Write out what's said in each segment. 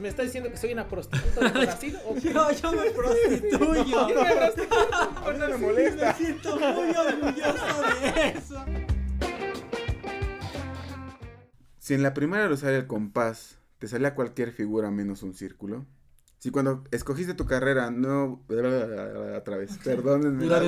¿Me está diciendo que soy una prostituta de Brasil? ¿O qué? yo, yo me prostituyo. Yo me mí no me molesta. Me siento muy orgulloso de eso. Si en la primera al usar el compás te salía cualquier figura menos un círculo. Si cuando escogiste tu carrera no... Otra vez, perdónenme. la.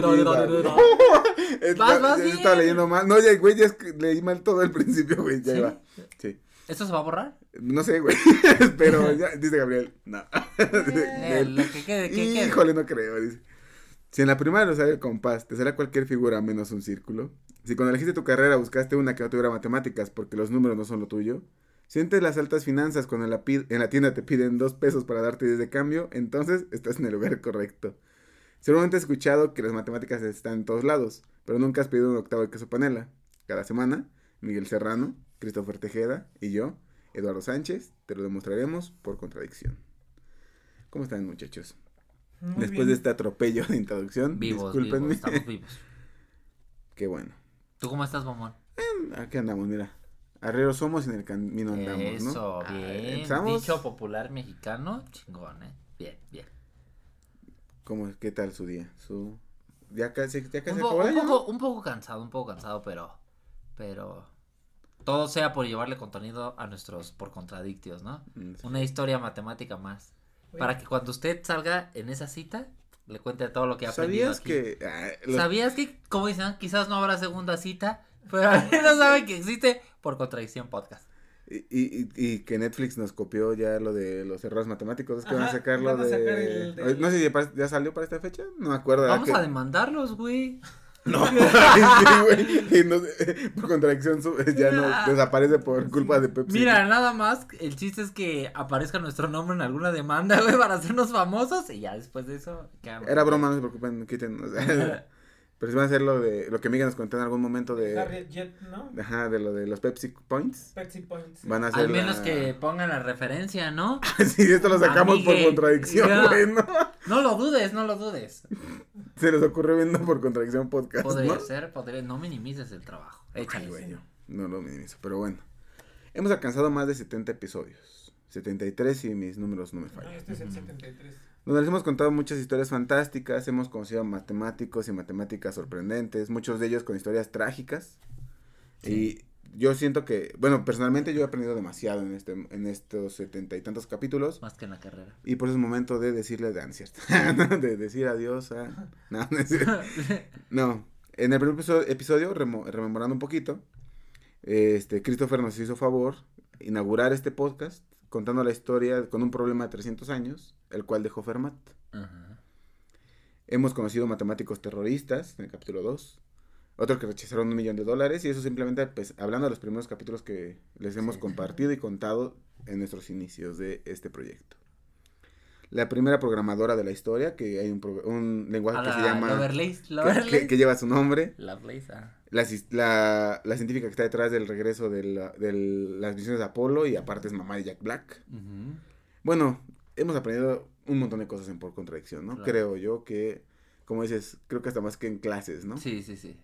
Estaba leyendo mal. No, ya, güey, ya leí mal todo el principio, güey. Ya ¿Sí? iba. Sí. ¿Esto se va a borrar? No sé, güey. Pero ya, dice Gabriel. No. Eh, lo que quede, que. Híjole, no creo. Dice. Si en la primera no sale el compás, te sale cualquier figura menos un círculo. Si cuando elegiste tu carrera buscaste una que no tuviera matemáticas porque los números no son lo tuyo. Sientes las altas finanzas cuando en la, en la tienda te piden dos pesos para darte 10 de cambio, entonces estás en el lugar correcto. Seguramente has escuchado que las matemáticas están en todos lados, pero nunca has pedido un octavo de queso panela. Cada semana, Miguel Serrano, Christopher Tejeda y yo, Eduardo Sánchez, te lo demostraremos por contradicción. ¿Cómo están muchachos? Muy Después bien. de este atropello de introducción, Vivos, discúlpenme. vivos, estamos vivos. Qué bueno. ¿Tú cómo estás, mamón? Aquí andamos, mira. Arrieros somos y en el camino andamos, ¿no? Eso, Ah, bien. empezamos. Dicho popular mexicano, chingón, ¿eh? Bien, bien. ¿Cómo, ¿Qué tal su día? Su... Ya casi, ya casi Un, po- un poco, un poco cansado, un poco cansado, pero. Pero. Todo sea por llevarle contenido a nuestros por contradictios, ¿no? Mm, sí. Una historia matemática más. Para que cuando usted salga en esa cita, le cuente todo lo que ha aprendido ¿Sabías aquí. que... ah, ¿Sabías que, como dicen, quizás no habrá segunda cita? Pero al menos saben que existe por contradicción podcast. Y, y, y que Netflix nos copió ya lo de los errores matemáticos. Es que van a Ajá, sacar lo van a de... el de- No sé si ya, salió para esta fecha. No me acuerdo. Vamos que- a demandarlos, güey. No, sí, güey. Y no sé, por contradicción su- ya no Mira. desaparece por culpa de Pepsi. Mira, nada más, el chiste es que aparezca nuestro nombre en alguna demanda, güey, para hacernos famosos y ya después de eso. quedamos. Era broma, no se preocupen, quiten. o sea, pero si van a hacer lo de lo que Miguel nos contó en algún momento de Harriet Jet, ¿no? ajá, de lo de los Pepsi Points. Pepsi Points. Van a hacer Al menos la- que pongan la referencia, ¿no? sí, esto lo sacamos por contradicción, ya. güey, ¿no? No lo dudes, no lo dudes. Se les ocurrió viendo por contradicción podcast, Podría ¿no? ser, podría, no minimices el trabajo. Échale. Ay, güey, yo no lo minimizo, pero bueno. Hemos alcanzado más de 70 episodios. 73 si mis números no me Ah, fallan. este es el 73. Donde les hemos contado muchas historias fantásticas, hemos conocido a matemáticos y matemáticas sorprendentes, muchos de ellos con historias trágicas. Y yo siento que, bueno, personalmente yo he aprendido demasiado en este en estos setenta y tantos capítulos. Más que en la carrera. Y por eso es momento de decirle, de, cierto, de decir adiós a... No. No, en el primer episodio, episodio, remo- rememorando un poquito, este, Christopher nos hizo favor inaugurar este podcast contando la historia con un problema de 300 años, el cual dejó Fermat. Ajá. Hemos conocido matemáticos terroristas en el capítulo 2. Otros que rechazaron un millón de dólares. Y eso simplemente pues, hablando de los primeros capítulos que les hemos Sí. compartido y contado en nuestros inicios de este proyecto. La primera programadora de la historia, que hay un, pro- un lenguaje que se llama... Lovelace, que- Lovelace. que, que lleva su nombre. Lovelace, ah. La, la, la científica que está detrás del regreso de, la- de las misiones de Apolo y aparte es mamá de Jack Black. Bueno, hemos aprendido un montón de cosas en por contradicción, ¿no? Claro. Creo yo que, como dices, creo que hasta más que en clases, ¿no? Sí, sí, sí.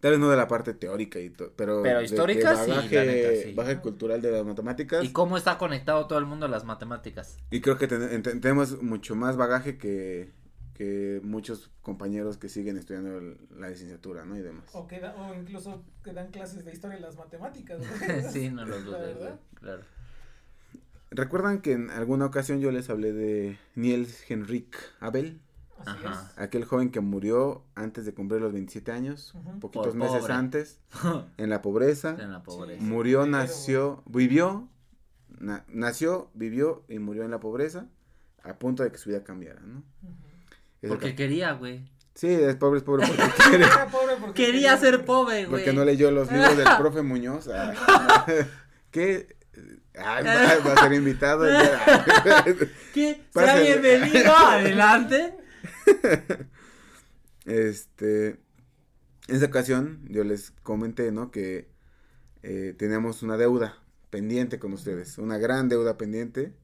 Tal vez no de la parte teórica y todo, pero... Pero de- histórica, sí, la bagaje, neta, sí. bagaje cultural de las matemáticas. ¿Y cómo está conectado todo el mundo a las matemáticas? Y creo que ten- tenemos mucho más bagaje que, que muchos compañeros que siguen estudiando el- la licenciatura, ¿no? Y demás. O, que da- o incluso que dan clases de historia de las matemáticas. ¿no? sí, no lo La dudes, claro. ¿Recuerdan que en alguna ocasión yo les hablé de Niels Henrik Abel? Así Ajá. Aquel joven que murió antes de cumplir los 27 años, poquitos Por meses pobre. antes, en la pobreza. en la pobreza. Sí. Murió, Pero, nació, vivió, na- nació, vivió y murió en la pobreza a punto de que su vida cambiara, ¿no? Porque ca- quería, güey. Sí, es pobre, es pobre porque quiere, Era pobre porque Quería ser pobre, güey. porque no leyó los libros del profe Muñoz. ah, que Ay, va, va a ser invitado. ya. ¿Qué? Sea bienvenido, adelante. Este, en esa ocasión yo les comenté, ¿no? Que eh, teníamos una deuda pendiente con ustedes, una gran deuda pendiente.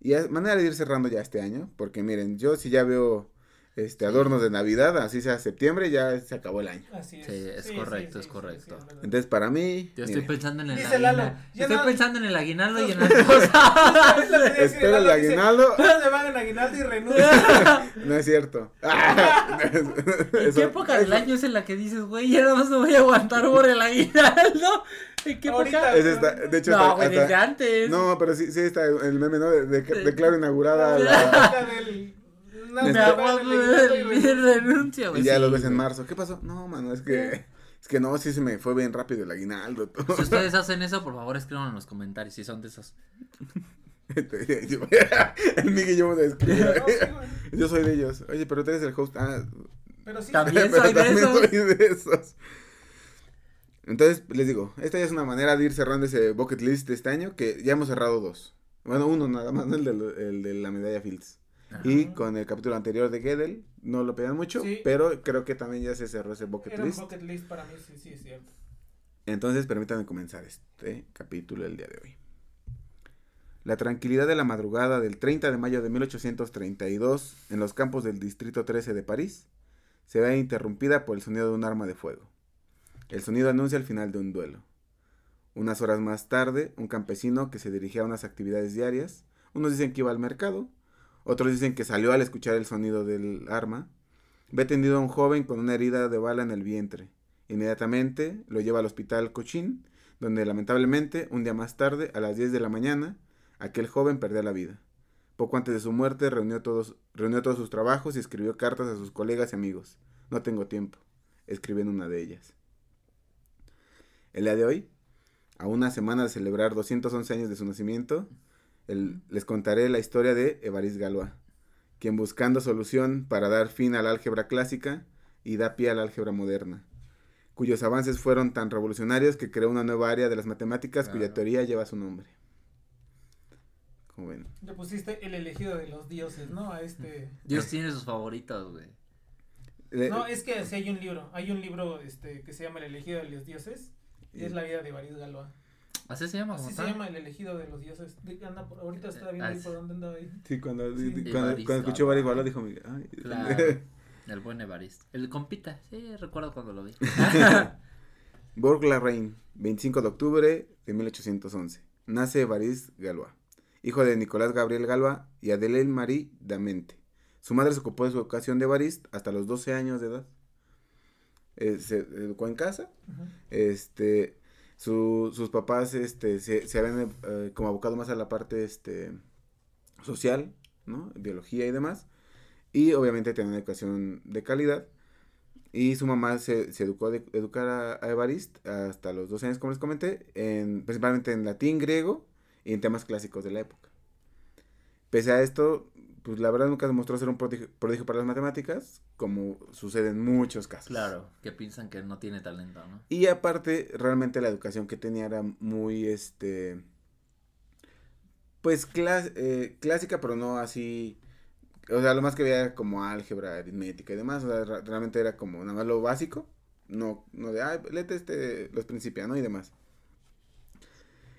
Y es manera de ir cerrando ya este año, porque miren, yo si ya veo este adornos de Navidad, así sea septiembre, ya se acabó el año. Así es. Sí, es correcto, es correcto. es verdad. Entonces, para mí, Yo estoy miren, pensando en el Dice Lalo, aguinaldo. ya Estoy no- pensando en el aguinaldo y en las Es cosas. espera el Lalo, dice, aguinaldo. "¿Cuándo me van en aguinaldo y renuncia? No es cierto. ¿En qué época del año es en la que dices, güey, ya nada más no voy a aguantar por el aguinaldo? ¿En qué época? es esta- de hecho, No, hasta- güey, hasta- antes. No, pero sí, sí está el meme, ¿no? De, de- Sí. declaro inaugurada La la... época del- no, Me me aguanto renuncia. güey. Y ya sí, lo ves en marzo. ¿Qué pasó? No, mano, es que... Es que no, sí se me fue bien rápido el aguinaldo. todo. Si ustedes hacen eso, por favor, escriban en los comentarios si son de esos. el Miguel y yo escribir. Güey. Yo soy de ellos. Oye, pero tú eres el host. Ah, Pero sí. También pero soy de también esos. soy de esos. Entonces, les digo, esta ya es una manera de ir cerrando ese bucket list de este año, que ya hemos cerrado dos. Bueno, uno nada más, ¿no? el, de, el de la medalla Fields. Y con el capítulo anterior de Gedel, no lo pedían mucho, Sí. pero creo que también ya se cerró ese bucket Era un list. bucket list para mí, sí, sí, es cierto. Entonces, permítanme comenzar este capítulo el día de hoy. La tranquilidad de la madrugada del 30 de mayo de 1832 en los campos del Distrito 13 de París se ve interrumpida por el sonido de un arma de fuego. El sonido anuncia el final de un duelo. Unas horas más tarde, un campesino que se dirigía a unas actividades diarias, unos dicen que iba al mercado, otros dicen que salió al escuchar el sonido del arma, ve tendido a un joven con una herida de bala en el vientre. Inmediatamente lo lleva al hospital Cochín, donde lamentablemente, un día más tarde, a las 10 de la mañana, aquel joven perdió la vida. Poco antes de su muerte reunió todos, reunió todos sus trabajos y escribió cartas a sus colegas y amigos. No tengo tiempo, escribió en una de ellas. El día de hoy, a una semana de celebrar 211 años de su nacimiento, el- les contaré la historia de Évariste Galois, quien buscando solución para dar fin a la álgebra clásica y da pie a la álgebra moderna, cuyos avances fueron tan revolucionarios que creó una nueva área de las matemáticas cuya teoría lleva su nombre. Como ven. Le pusiste el elegido de los dioses, ¿no? A este. Dios tiene sus favoritos, güey. Le- No, es que sí hay un libro. Hay un libro este, que se llama El elegido de los dioses. Y es la vida de Baris Galois. Así se llama, Así se tal? llama El elegido de los dioses. De- anda por- ahorita está viendo Ah, ahí por dónde andaba ahí. Sí, cuando, Sí. cuando, Évariste cuando escuchó dijo, Miguel, ay, Claro. El buen Evariste. El compita, sí, recuerdo cuando lo vi. Bourg-la-Reine, 25 de octubre de 1811. Nace Évariste Galois, hijo de Nicolás Gabriel Galois y Adelaide Marie Damente. Su madre se ocupó de su educación de Évariste hasta los 12 años de edad. Eh, se educó en casa. Este, su- sus papás este, se, se habían eh, como abocado más a la parte este, social, ¿no? Biología y demás. Y obviamente tenían educación de calidad. Y su mamá se, se educó a de- educar a, Evariste hasta los 12 años, como les comenté, en, principalmente en latín, griego y en temas clásicos de la época. Pese a esto, pues la verdad nunca demostró ser un prodigio, prodigio para las matemáticas, como sucede en muchos casos. Claro, que piensan que no tiene talento, ¿no? Y aparte, realmente la educación que tenía era muy, este, pues clas- eh, clásica, pero no así, o sea, lo más que veía era como álgebra, aritmética y demás, o sea, realmente era como nada más lo básico, no, no de, ay, léete este, los principios, ¿no? Y demás.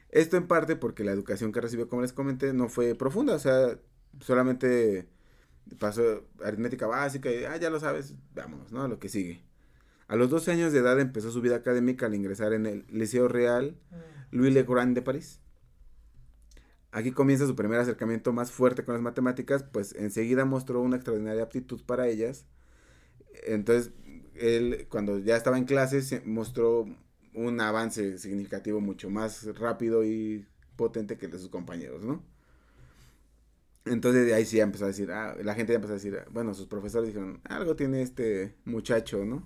Esto en parte porque la educación que recibió, como les comenté, no fue profunda, o sea, solamente pasó aritmética básica y, ah, ya lo sabes, vámonos, ¿no? Lo que sigue. A los 12 años de edad empezó su vida académica al ingresar en el Liceo Real Mm. Louis Le Grand de París. Aquí comienza su primer acercamiento más fuerte con las matemáticas, pues enseguida mostró una extraordinaria aptitud para ellas. Entonces, él cuando ya estaba en clases se- mostró un avance significativo mucho más rápido y potente que el de sus compañeros, ¿no? Entonces de ahí sí ya empezó a decir, ah, la gente ya empezó a decir, bueno, sus profesores dijeron, algo tiene este muchacho, ¿no?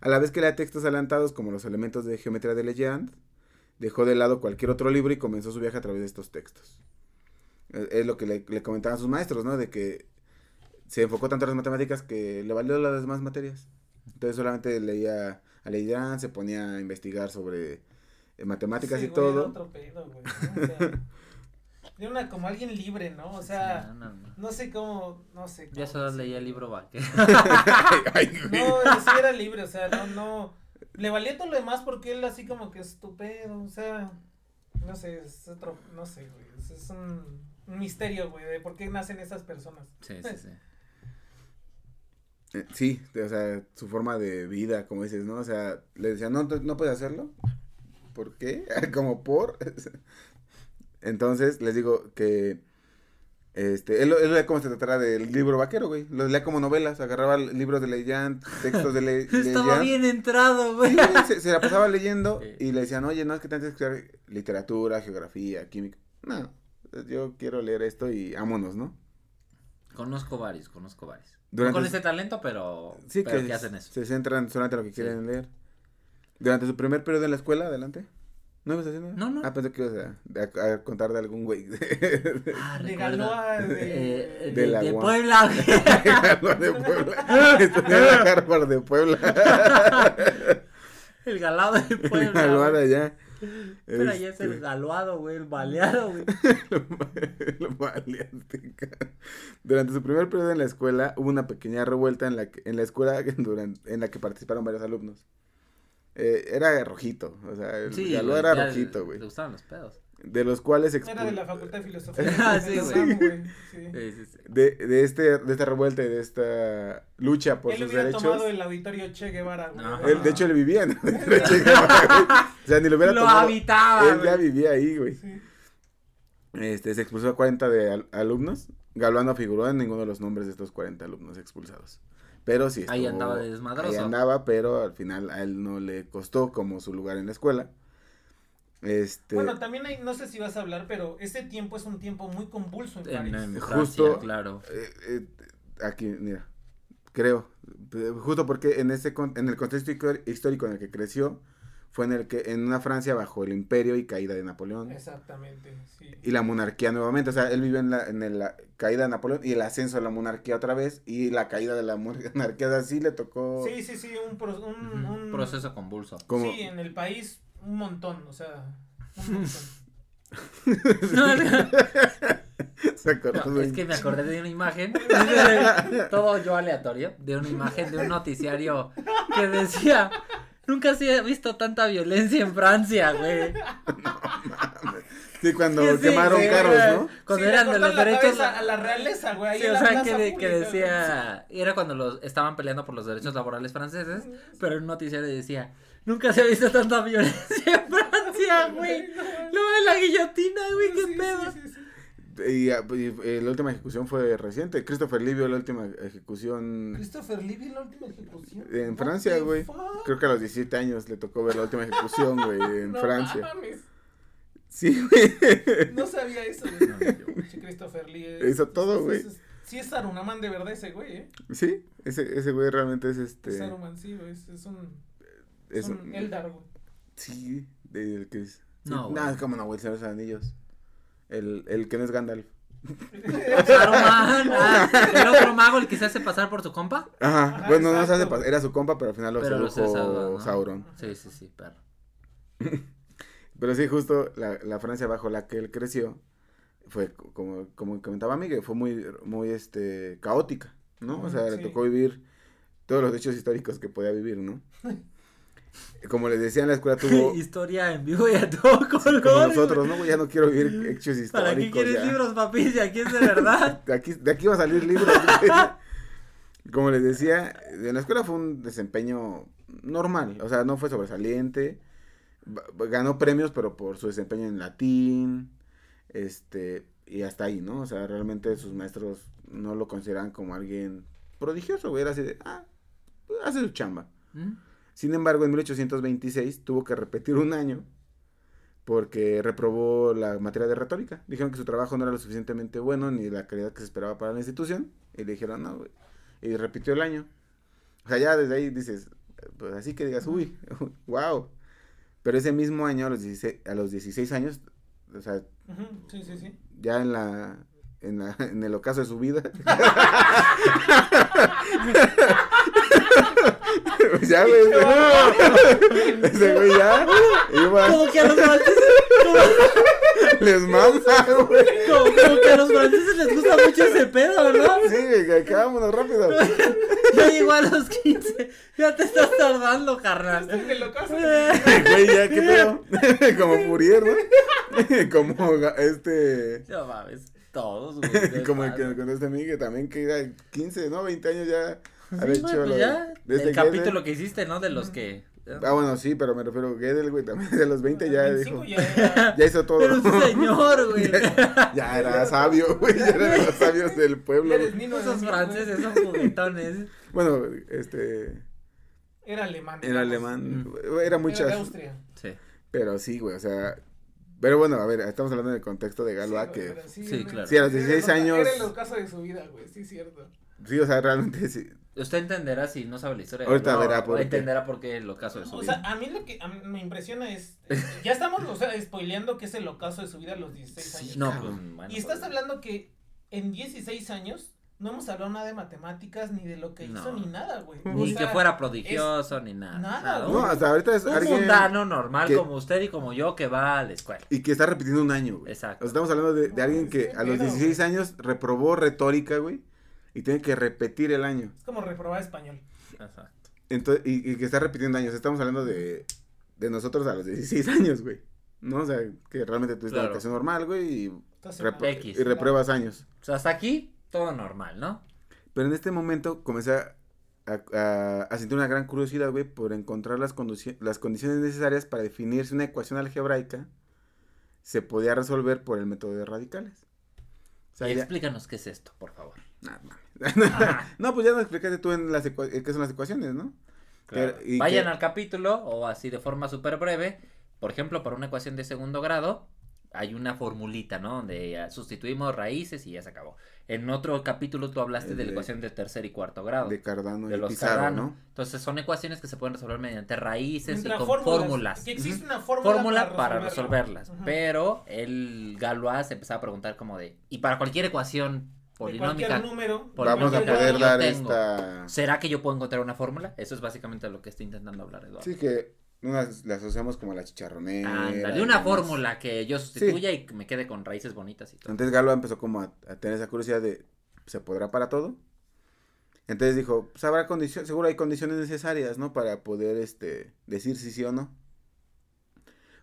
A la vez que lea textos adelantados como los elementos de geometría de Legend, dejó de lado cualquier otro libro y comenzó su viaje a través de estos textos. Es lo que le, le comentaban sus maestros, ¿no? De que se enfocó tanto en las matemáticas que le valió las demás materias. Entonces solamente leía a Legrand, se ponía a investigar sobre en matemáticas Sí, y güey, todo. era otro pedo, güey, ¿no? O sea, de una como alguien libre, ¿no? O sea, Sí, no, no, no. no sé cómo, no sé. Ya solo leía el libro vaquero. No, sí era libre, o sea, no, no. Le valía todo lo demás porque él así como que es tu pedo, o sea, no sé, es otro, no sé, güey, es, es un, un misterio, güey, de por qué nacen esas personas. Sí, sí, sí. Eh, Sí, o sea, su forma de vida, como dices, ¿no? O sea, le decían, no, no puedes hacerlo. ¿Por qué? como por. Entonces, les digo que. Este, él, él leía como se tratara del libro vaquero, güey. Lo leía como novelas, agarraba libros de Leillant, textos de Le, Estaba bien entrado, güey. Sí, se, se la pasaba leyendo Sí. y le decían, oye, no, es que tienes que estudiar literatura, geografía, química. No, yo quiero leer esto y vámonos, ¿no? Conozco varios, conozco varios. Durante no con su- ese talento, pero, Sí, pero que, que hacen eso. se centran solamente en lo que Sí. quieren leer. Durante su primer periodo en la escuela, adelante. ¿No ibas haciendo? No, no. Ah, pensé que ibas a, a- a contar de algún güey. Ah, De recuerda. Galoa, de- Eh, de de, la de UAM. Puebla, de Puebla. Estudié en la Harvard de Puebla. El galado de Puebla. Galoada güey. ya. Pero ya es Este, el galuado, güey, el baleado, güey. lo valiente, cara. Durante su primer periodo en la escuela hubo una pequeña revuelta en la que, en la escuela durante, en la que participaron varios alumnos. Eh, era rojito, o sea, el Sí, güey, era ya rojito, güey. Le gustaban los pedos. De los cuales Era de expul- la Facultad de Filosofía. Ah, de sí, güey. Sí. Sí, de, de este de esta revuelta y de esta lucha por Él sus hubiera derechos. tomado el auditorio Che Guevara. Él, de hecho, él vivía en el Che Guevara, güey. O sea, ni lo hubiera Lo tomado. habitaba, Él ya güey. vivía ahí, güey. Sí. Este, se expulsó a 40 de al- alumnos. Galván no figuró en ninguno de los nombres de estos 40 alumnos expulsados. Pero sí Ahí estuvo- andaba de desmadroso. Ahí andaba, pero al final a él no le costó como su lugar en la escuela. Este, Bueno, también hay, no sé si vas a hablar, pero ese tiempo es un tiempo muy convulso en En, París. en Justo- Francia, claro. eh, eh, aquí, mira, creo, eh, justo porque en ese con- en el contexto histórico en el que creció, fue en el que en una Francia bajo el imperio y caída de Napoleón. Exactamente, sí. y la monarquía nuevamente. O sea, él vive en la, en el- la caída de Napoleón y el ascenso de la monarquía otra vez y la caída de la monarquía. O sea, sí le tocó. Sí, sí, sí, un, pro- un, Ujú, un- Proceso convulso. como- Sí, en el país un montón, o sea, un montón. Se acordó No, de- es que me acordé de una imagen, todo yo aleatorio, de una imagen de un noticiario que decía, nunca se ha visto tanta violencia en Francia, güey. Sí, cuando Sí, sí, quemaron sí, carros. ¿no? Cuando eran de los la derechos. a la realeza, güey, ahí Sí, en o la sea, plaza que, decía, era cuando los estaban peleando por los derechos laborales franceses, pero en un noticiario decía, nunca se ha visto tanta violencia en Francia, güey. Lo de la guillotina, güey, qué Sí, Y, ah, y, eh, la última ejecución fue reciente. Christopher Livio, la última ejecución. Christopher Lee la última ejecución. En Francia, güey. Creo que a los 17 años le tocó ver la última ejecución, güey, en No Francia. mames, Sí, güey. No sabía eso, güey. No, Christopher es- Hizo todo, güey. Sí es Saruman de verdad ese güey, ¿eh? Sí, ese, ese güey realmente es este. Es Saruman, sí, güey. Es, es un, Es es un un- Eldar, güey. Sí, del que es. No, sí, güey. No, es como no, güey, de los Anillos. El, el que no es Gandalf. Saruman, ah, el otro mago, el que se hace pasar por su compa. Ajá, Ajá, bueno, no se hace exacto. pas- era su compa, pero al final lo Pero lo sedujo Sauron, ¿no? Sauron. Sí, sí, sí, perro. Pero sí, justo la, la Francia bajo la que él creció fue, co- como, como comentaba Miguel, fue muy, muy este, caótica, ¿no? O sea, le tocó vivir todos los hechos históricos que podía vivir, ¿no? Como les decía en la escuela, tuvo... Historia en vivo y a todo color. como nosotros, ¿no? Ya no quiero vivir hechos históricos. ¿Para qué quieres ya. libros, papi? Si aquí es de verdad. De aquí, de aquí va a salir libros. Como les decía, en la escuela fue un desempeño normal, o sea, no fue sobresaliente. Ganó premios, pero por su desempeño en latín, este, y hasta ahí, ¿no? O sea, realmente sus maestros no lo consideran como alguien prodigioso, güey, era así de, ah, pues, hace su chamba. ¿Mm? Sin embargo, en 1826 tuvo que repetir un año porque reprobó la materia de retórica. Dijeron que su trabajo no era lo suficientemente bueno ni la calidad que se esperaba para la institución. Y le dijeron, no, güey. Y repitió el año. O sea, ya desde ahí dices, pues así que digas, uy, wow. Pero ese mismo año, a los 16, a los 16 años, o sea, Ujú, Sí, sí, sí. ya en la, en la, en el ocaso de su vida. Pues ya, güey. ese- Ese güey ya iba Como que a los franceses, como, Les mama, güey. como- como que a los franceses les gusta mucho ese pedo, ¿verdad? Sí, güey, que acabámonos rápido. Ya llegó a los 15. Ya te estás tardando, carnal. Este es el ocaso. Güey, ya, ¿qué pedo? Como Fourier, ¿no? Como este... No mames, todos, güey. Como el que con este amigo también que era 15, ¿no? 20 años ya Sí, hecho güey, lo pues ya. de este el Gödel. capítulo que hiciste, ¿no? De los que. Ah, bueno, sí, pero me refiero a Gödel, güey, también de los 20 ya 25 dijo. ya era- Ya hizo todo. Pero señor, güey. ya, ya era sabio, güey, ya era de los sabios del pueblo. eres de Esos franceses son juguetones. Bueno, este, Era alemán. era alemán, Mm. era Era muchas, de Austria. Sí. pero sí, güey, o sea, pero bueno, a ver, estamos hablando del contexto de Galois, Sí, que, Sí, claro. Sí, a los era 16 el- años- Era el ocaso de su vida, güey, sí, cierto. sí, o sea, realmente sí, Usted entenderá si no sabe la historia. Ahorita no, verá por qué. Entenderá por qué el ocaso de su O vida. sea, a mí lo que a mí me impresiona es. Ya estamos, o sea, spoileando que es el ocaso de su vida a los 16 años. Sí, no, pues, bueno, y estás pues, hablando que en 16 años no hemos hablado nada de matemáticas, ni de lo que hizo, No. ni nada, güey. Ni O sea, que fuera prodigioso, ni nada. nada, no, hasta ahorita es Un alguien mundano normal que- como usted y como yo que va a la escuela. y que está repitiendo un año, güey. Exacto. O sea, estamos hablando de, de alguien que a los Pero, 16 güey. años reprobó retórica, güey, y tiene que repetir el año. Es como reprobar español. Exacto. Entonces, y, y que está repitiendo años. Estamos hablando de, de nosotros a los 16 años, güey. ¿No? O sea, que realmente tuviste Claro. educación normal, güey, y, X. y repruebas años. O sea, hasta aquí todo normal, ¿no? Pero en este momento comencé a, a- a- a sentir una gran curiosidad, güey, por encontrar las, las condiciones necesarias para definir si una ecuación algebraica se podía resolver por el método de radicales. O sea, y ya- explícanos qué es esto, por favor. Nah, no, pues ya nos explicaste tú en las qué son las ecuaciones, ¿no? Claro. Pero- y Vayan que- al capítulo o así de forma súper breve. Por ejemplo, para una ecuación de segundo grado hay una formulita, ¿no? Donde ya sustituimos raíces y ya se acabó. En otro capítulo tú hablaste de la ecuación de tercer y cuarto grado. De Cardano de y los Pizarro, Cardano. ¿no? Entonces son ecuaciones que se pueden resolver mediante raíces Entra y con fórmulas, fórmulas. Que existe una fórmula, Fórmula para, resolverlas. Pero el Galois se empezaba a preguntar como de, y para cualquier ecuación De polinómica, cualquier número. Por Vamos a cualquier poder dar tengo. esta... ¿será que yo puedo encontrar una fórmula? Eso es básicamente lo que está intentando hablar Eduardo. Sí, que unas las asociamos como la chicharronera. Ándale, y una fórmula que yo sustituya y que me quede con raíces bonitas y todo. Entonces Galo empezó como a, a tener esa curiosidad de, ¿se podrá para todo? Entonces dijo, pues habrá condiciones, seguro hay condiciones necesarias, ¿no? Para poder, este, decir si sí o no.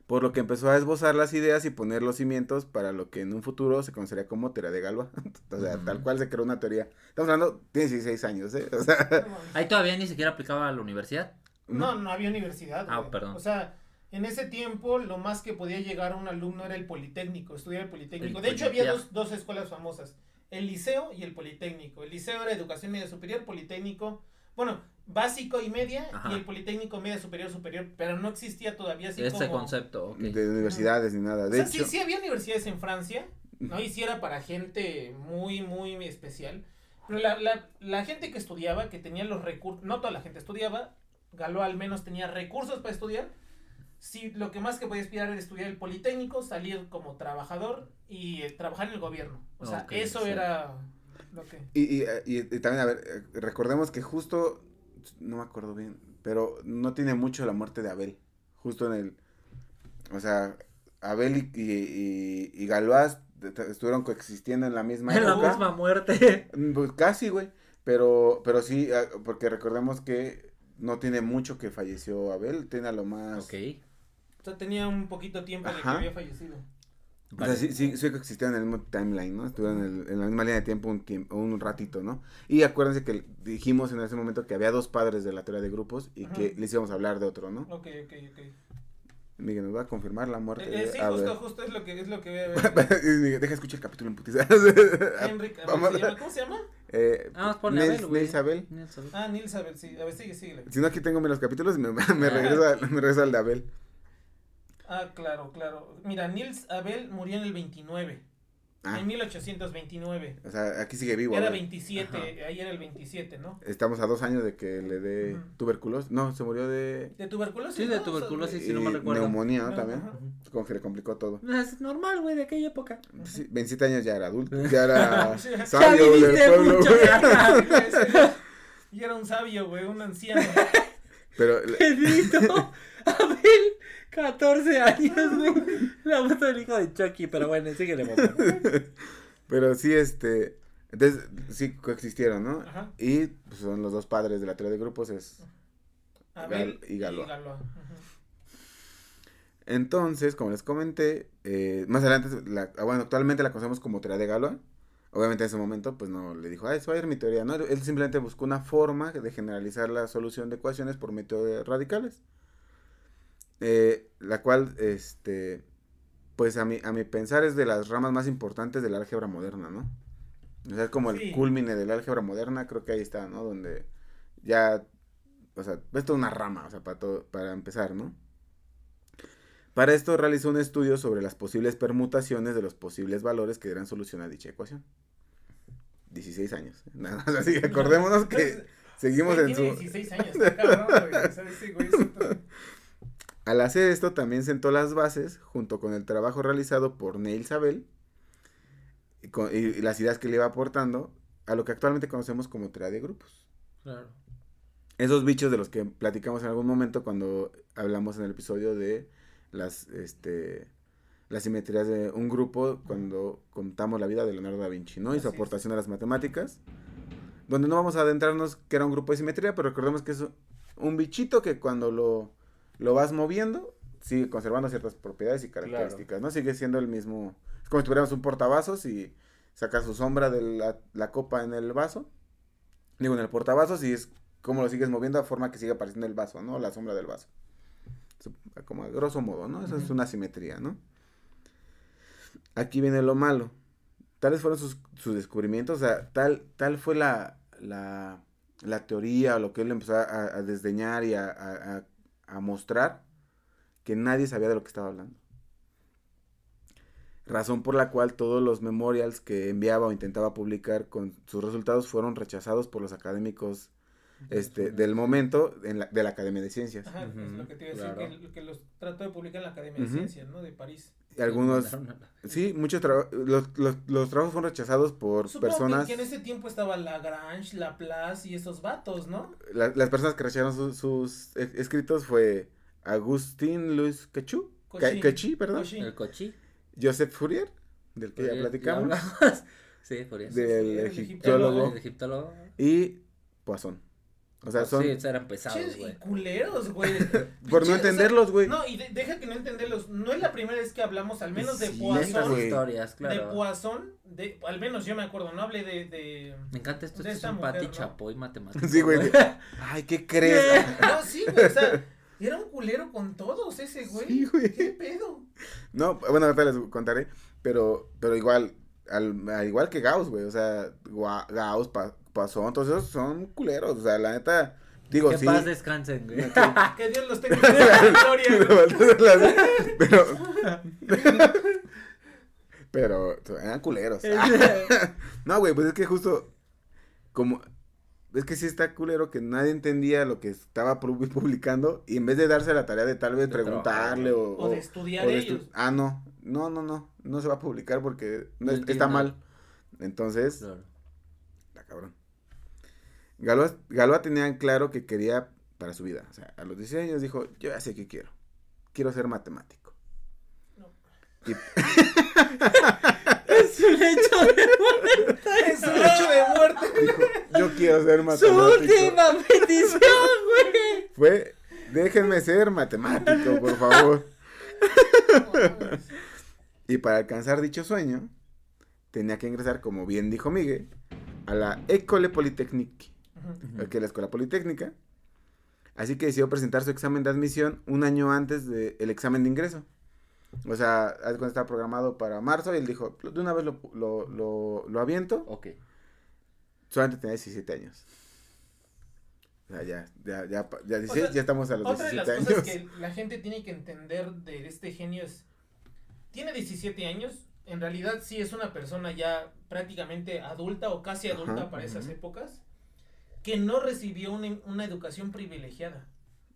Por lo que empezó a esbozar las ideas y poner los cimientos para lo que en un futuro se conocería como teoría de Galois. o sea, tal cual se creó una teoría. Estamos hablando, tiene 16 años, ¿eh? O sea, Ahí todavía ni siquiera aplicaba a la universidad. No, no había universidad. Ah, güey. perdón. O sea, en ese tiempo lo más que podía llegar a un alumno era el Politécnico, estudiar el Politécnico. El de hecho, había dos, dos escuelas famosas, el liceo y el Politécnico. El liceo era educación media superior, Politécnico, bueno, básico y media, Ajá. y el Politécnico media superior superior, pero no existía todavía así Este como... concepto, de universidades ni nada. O De sea, hecho, sí, sí había universidades en Francia, ¿no? Y sí era para gente muy, muy especial. Pero la, la, la gente que estudiaba, que tenía los recursos, no toda la gente estudiaba, Galo al menos tenía recursos para estudiar. Sí, lo que más que podía aspirar era estudiar el Politécnico, salir como trabajador y eh, trabajar en el gobierno. O sea, eso sí. era lo que... Y, y, y- y también, a ver, eh, recordemos que justo, no me acuerdo bien, pero no tiene mucho la muerte de Abel. Justo en el, o sea, Abel y, y, y- t- estuvieron coexistiendo en la misma En la misma muerte. Mm, Pues casi, güey. Pero, pero sí, ah, porque recordemos que no tiene mucho que falleció Abel, tiene a lo más... ok. O sea, tenía un poquito tiempo de que había fallecido. O sea, sí, sí, sí coexistieron en el mismo timeline, ¿no? Estuvieron en, el- en la misma línea de tiempo un tiempo, un ratito, ¿no? Y acuérdense que dijimos en ese momento que había dos padres de la teoría de grupos y que les íbamos a hablar de otro, ¿no? Ok, ok, ok. Miguel nos va a confirmar la muerte Eh, eh, de sí, justo, justo es lo que, es lo que voy a ver. Deja escuchar el capítulo en putiza. Henrik, a ver, Vamos ¿se a- llama? ¿cómo se llama? eh, Vamos, ponle Nils- Abel. Nils Abel. Nils Abel. Ah, Nils Abel, sí. A ver, sigue, sigue. Si no, aquí tengo los capítulos y me, me, Ah. regreso, a- me regreso al de Abel. Ah, claro, claro. Mira, Nils Abel murió en el 29. Ah, En 1829. o sea, aquí sigue vivo. Era Abel. 27, Ajá. ahí era el 27, ¿no? Estamos a dos años de que le dé tuberculosis. No, se murió de De tuberculosis. Sí, de ¿no? tuberculosis. Sí, y no me recuerdo. neumonía, ¿no? También. Como que le complicó todo. Es normal, güey, de aquella época. Sí, 27 años ya era adulto, ya era Ya sabio del viviste pueblo, mucho, güey. carnal. Y era un sabio, güey, un anciano. Pero Pedrito, Abel, 14 años, güey. La foto del hijo de Chucky, pero bueno, síguele, papá. Pero sí, este. Entonces, sí coexistieron, ¿no? Ajá. Y pues, son los dos padres de la teoría de grupos, es. Abel Gal- y Galois. Ujú. Entonces, como les comenté, eh, más adelante, la, ah, bueno, actualmente la conocemos como teoría de Galois. Obviamente en ese momento, pues no le dijo, ah, eso va a ser mi teoría. No, él simplemente buscó una forma de generalizar la solución de ecuaciones por métodos radicales. Eh, la cual, este, pues a mi, a mi pensar es de las ramas más importantes de la álgebra moderna, ¿no? O sea, es como el Sí. culmine de la álgebra moderna, creo que ahí está, ¿no? Donde ya, o sea, es toda una rama, o sea, para, todo, para empezar, ¿no? Para esto realizó un estudio sobre las posibles permutaciones de los posibles valores que dieran solución a dicha ecuación. 16 años. Nada más así, acordémonos que seguimos en su... 16 años, está cabrón, güey. O sea, ese güey es otro- Al hacer esto también sentó las bases, junto con el trabajo realizado por Neil Sabel, y, con- y- y las ideas que le iba aportando, a lo que actualmente conocemos como teoría de grupos. Claro. Esos bichos de los que platicamos en algún momento cuando hablamos en el episodio de las, este, las simetrías de un grupo, cuando contamos la vida de Leonardo da Vinci, ¿no? Y su es. aportación a las matemáticas, donde no vamos a adentrarnos que era un grupo de simetría, pero recordemos que es un bichito que cuando lo, lo vas moviendo, sigue conservando ciertas propiedades y características, ¿no? Sigue siendo el mismo, es como si tuviéramos un portavasos y saca su sombra de la, la copa en el vaso, digo, en el portavasos y es como lo sigues moviendo a forma que sigue apareciendo el vaso, ¿no? La sombra del vaso. Como a grosso modo, ¿no? Eso es una simetría, ¿no? Aquí viene lo malo. Tales fueron sus, sus descubrimientos, o sea, tal, tal fue la, la, la teoría o lo que él empezó a, a desdeñar y a, a- a- a mostrar que nadie sabía de lo que estaba hablando. Razón por la cual todos los memorials que enviaba o intentaba publicar con sus resultados fueron rechazados por los académicos este, del momento en la- de la Academia de Ciencias. Ajá, es lo que te iba a decir, Claro. que, que los trató de publicar en la Academia de. Ciencias, ¿no? De París. Y algunos, sí, muchos trabajos, los, los, los trabajos fueron rechazados por Supongo que- personas, que, en ese tiempo estaba Lagrange, Laplace y esos vatos, ¿no? la- las personas que rechazaron sus, sus e- escritos fue Agustín Luis Cauchy. Quechi, perdón, Cauchy. El cochi. Joseph Fourier, del que ya Fourier, platicamos. Sí, del egiptólogo El egiptólogo. y Poisson. O sea, son Sí, eran pesados, güey. culeros, güey. por no o sea, entenderlos, güey. No, y de- deja que no entenderlos. No es la primera vez que hablamos, al menos de Sí, Poisson. historias, De claro. Poisson, de, al menos yo me acuerdo, no hablé de, de... Me encanta esto, de es un mujer, Pati ¿no? Chapoy matemático. Sí, güey. Ay, ¿qué crees? No, sí, güey, o sea, era un culero con todos ese güey. Sí, güey. ¿Qué pedo? No, bueno, ahorita les contaré, pero, pero igual, al, al igual que Gauss, güey, o sea, Gauss, pa, Poisson, todos esos son culeros, o sea, la neta, digo, Que sí. paz descansen, güey. Que Dios los tenga en su gloria, güey. pero, pero, eran culeros. No, güey, pues es que justo, como, es que sí está culero que nadie entendía lo que estaba pu- publicando y en vez de darse la tarea de tal vez De preguntarle o, O de estudiar o de ellos. estu- Ah, no, no, no, no, no se va a publicar porque no No es- está mal. Entonces, Claro. está cabrón. Galois, Galois tenía claro que quería para su vida. O sea, a los 16 años dijo, yo ya sé qué quiero. Quiero ser matemático. No. Y- Es un hecho de Es un hecho de muerte. dijo, yo quiero ser su matemático. última petición, güey. Fue, déjenme ser matemático, por favor. Y para alcanzar dicho sueño, tenía que ingresar, como bien dijo Miguel, a la École Polytechnique, Ujú. que la escuela politécnica. Así que decidió presentar su examen de admisión un año antes del examen de ingreso. O sea, de cuenta estaba programado para marzo y él dijo, de una vez lo, lo, lo, lo aviento. Ok. Solamente tenía 17 años. O sea, ya, ya, ya, ya, 16, sea, ya estamos a los Otra de 17 las años. cosas que la gente tiene que entender de este genio es, tiene 17 años, en realidad sí es una persona ya prácticamente adulta o casi adulta Ajá, para esas épocas, que no recibió una, una educación privilegiada.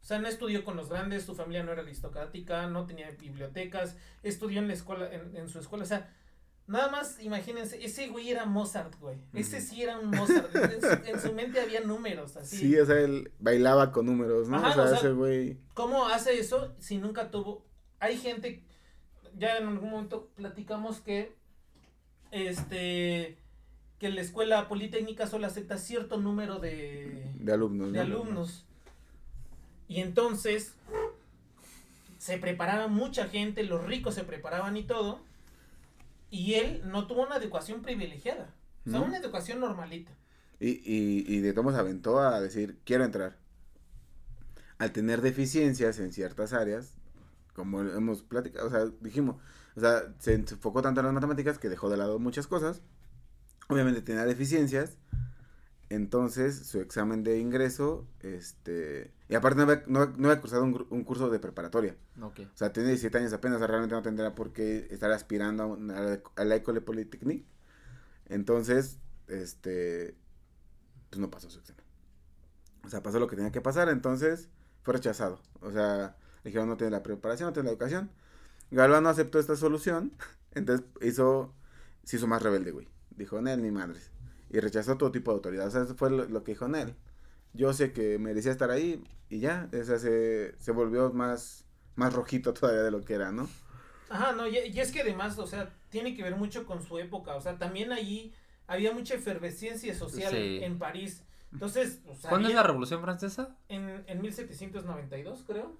O sea, no estudió con los grandes, su familia no era aristocrática, no tenía bibliotecas, estudió en la escuela, en, en su escuela, o sea, nada más imagínense, ese güey era Mozart, güey. Ese sí era un Mozart. En su, en su mente había números así. Sí, o sea, él bailaba con números, ¿no? Ajá, o sea, o sea, ese güey. ¿Cómo hace eso si nunca tuvo hay gente, ya en algún momento platicamos que, este, que la escuela politécnica solo acepta cierto número de, De alumnos. de ¿no? alumnos. Y entonces se preparaba mucha gente, los ricos se preparaban y todo. Y él no tuvo una educación privilegiada. O sea, ¿No? una educación normalita. Y, y, y de todos aventó a decir, quiero entrar. Al tener deficiencias en ciertas áreas, como hemos platicado, o sea, dijimos, o sea, se enfocó tanto en las matemáticas que dejó de lado muchas cosas. Obviamente tenía deficiencias. Entonces, su examen de ingreso, este... Y aparte no había, no, no había cursado un, un curso de preparatoria. Ok. O sea, tiene 17 años apenas, o sea, realmente no tendría por qué estar aspirando a, un- a la, École Polytechnique. Entonces, este, pues no pasó su examen. O sea, pasó lo que tenía que pasar, entonces fue rechazado. O sea, dijeron no tiene la preparación, no tiene la educación. Galván no aceptó esta solución, entonces hizo, se hizo más rebelde, güey. Dijo, Nel, ni madres. Y rechazó todo tipo de autoridad. O sea, eso fue lo, lo que dijo Nel. Yo sé que merecía estar ahí y ya, o sea, se, se volvió más, más rojito todavía de lo que era, ¿no? Ajá, no, y, y es que además, o sea, tiene que ver mucho con su época. O sea, también allí había mucha efervescencia social Sí. en París. Entonces, o sea, ¿Cuándo es la Revolución Francesa? En, en 1792, creo.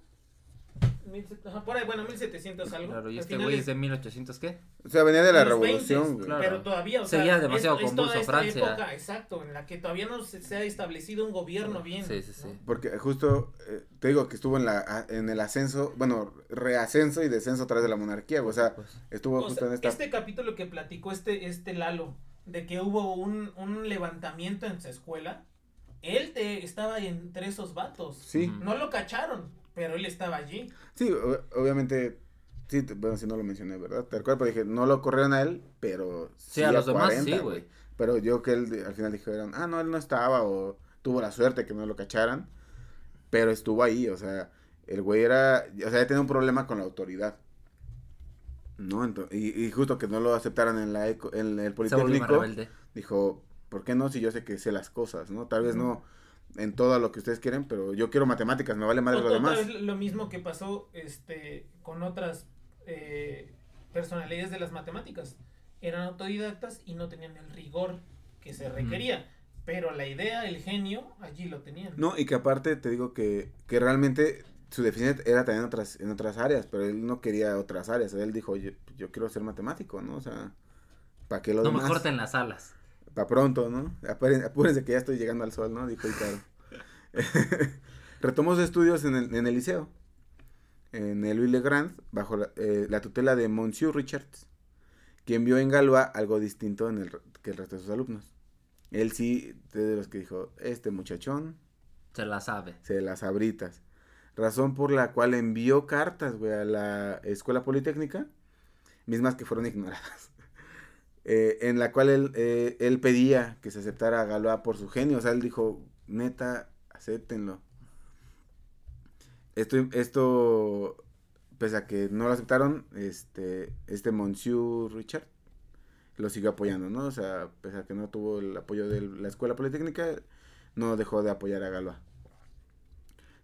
1700, ajá, por ahí, bueno, 1700 algo. Claro, y este güey es- de 1800, ¿qué? O sea, venía de la revolución, 20s, güey. claro. Pero todavía, o sea, Seguía demasiado es, es convulso esta Francia. época, exacto, en la que todavía no se, se ha establecido un gobierno bien. Sí, sí, sí. Porque justo eh, te digo que estuvo en la a- en el ascenso, bueno, reascenso y descenso a través de la monarquía, o sea, Pues, estuvo O justo sea, en esta Este capítulo que platicó este, este Lalo, de que hubo un, un levantamiento en su escuela, él te, estaba entre esos vatos. Sí. No lo cacharon, pero él estaba allí. Sí, obviamente sí, bueno, sí no lo mencioné, ¿verdad? Tal cual, pero dije, no lo corrieron a él, pero Sí, a los demás sí, güey. Pero yo que él al final dijeron, "Ah, no, él no estaba o tuvo la suerte que no lo cacharan." Pero estuvo ahí, o sea, el güey era, o sea, ya tenía un problema con la autoridad. ¿No? Ento- y, y justo que no lo aceptaran en la eco- en el Politécnico, dijo, ¿por qué no si yo sé que sé las cosas, ¿no? Tal vez no en todo lo que ustedes quieren, pero yo quiero matemáticas, me vale madre O- lo demás. vez lo mismo que pasó este con otras eh, personalidades de las matemáticas. Eran autodidactas y no tenían el rigor que se requería. Pero la idea, el genio, allí lo tenían. No, y que aparte te digo que, que realmente su deficiencia era también en otras, en otras áreas, pero él no quería otras áreas. Él dijo, yo, yo quiero ser matemático, ¿no? O sea, ¿para qué lo No me corten las alas. Para pronto, ¿no? Apúrense, que ya estoy llegando al sol, ¿no? Dijo Icaro. Retomó sus estudios en el, en el liceo, en el Louis Le Grand, bajo la, eh, la tutela de Monsieur Richards, quien vio en Galois algo distinto en el, que el resto de sus alumnos. Él sí, de los que dijo, este muchachón Se la sabe. se las abritas. Razón por la cual envió cartas, güey, a la escuela politécnica, mismas que fueron ignoradas. Eh, en la cual él, eh, él pedía que se aceptara a Galois por su genio. O sea, él dijo, neta, acéptenlo. Esto, esto, pese a que no lo aceptaron, este, este Monsieur Richard lo siguió apoyando, ¿no? O sea, pese a que no tuvo el apoyo de la escuela politécnica, no dejó de apoyar a Galois.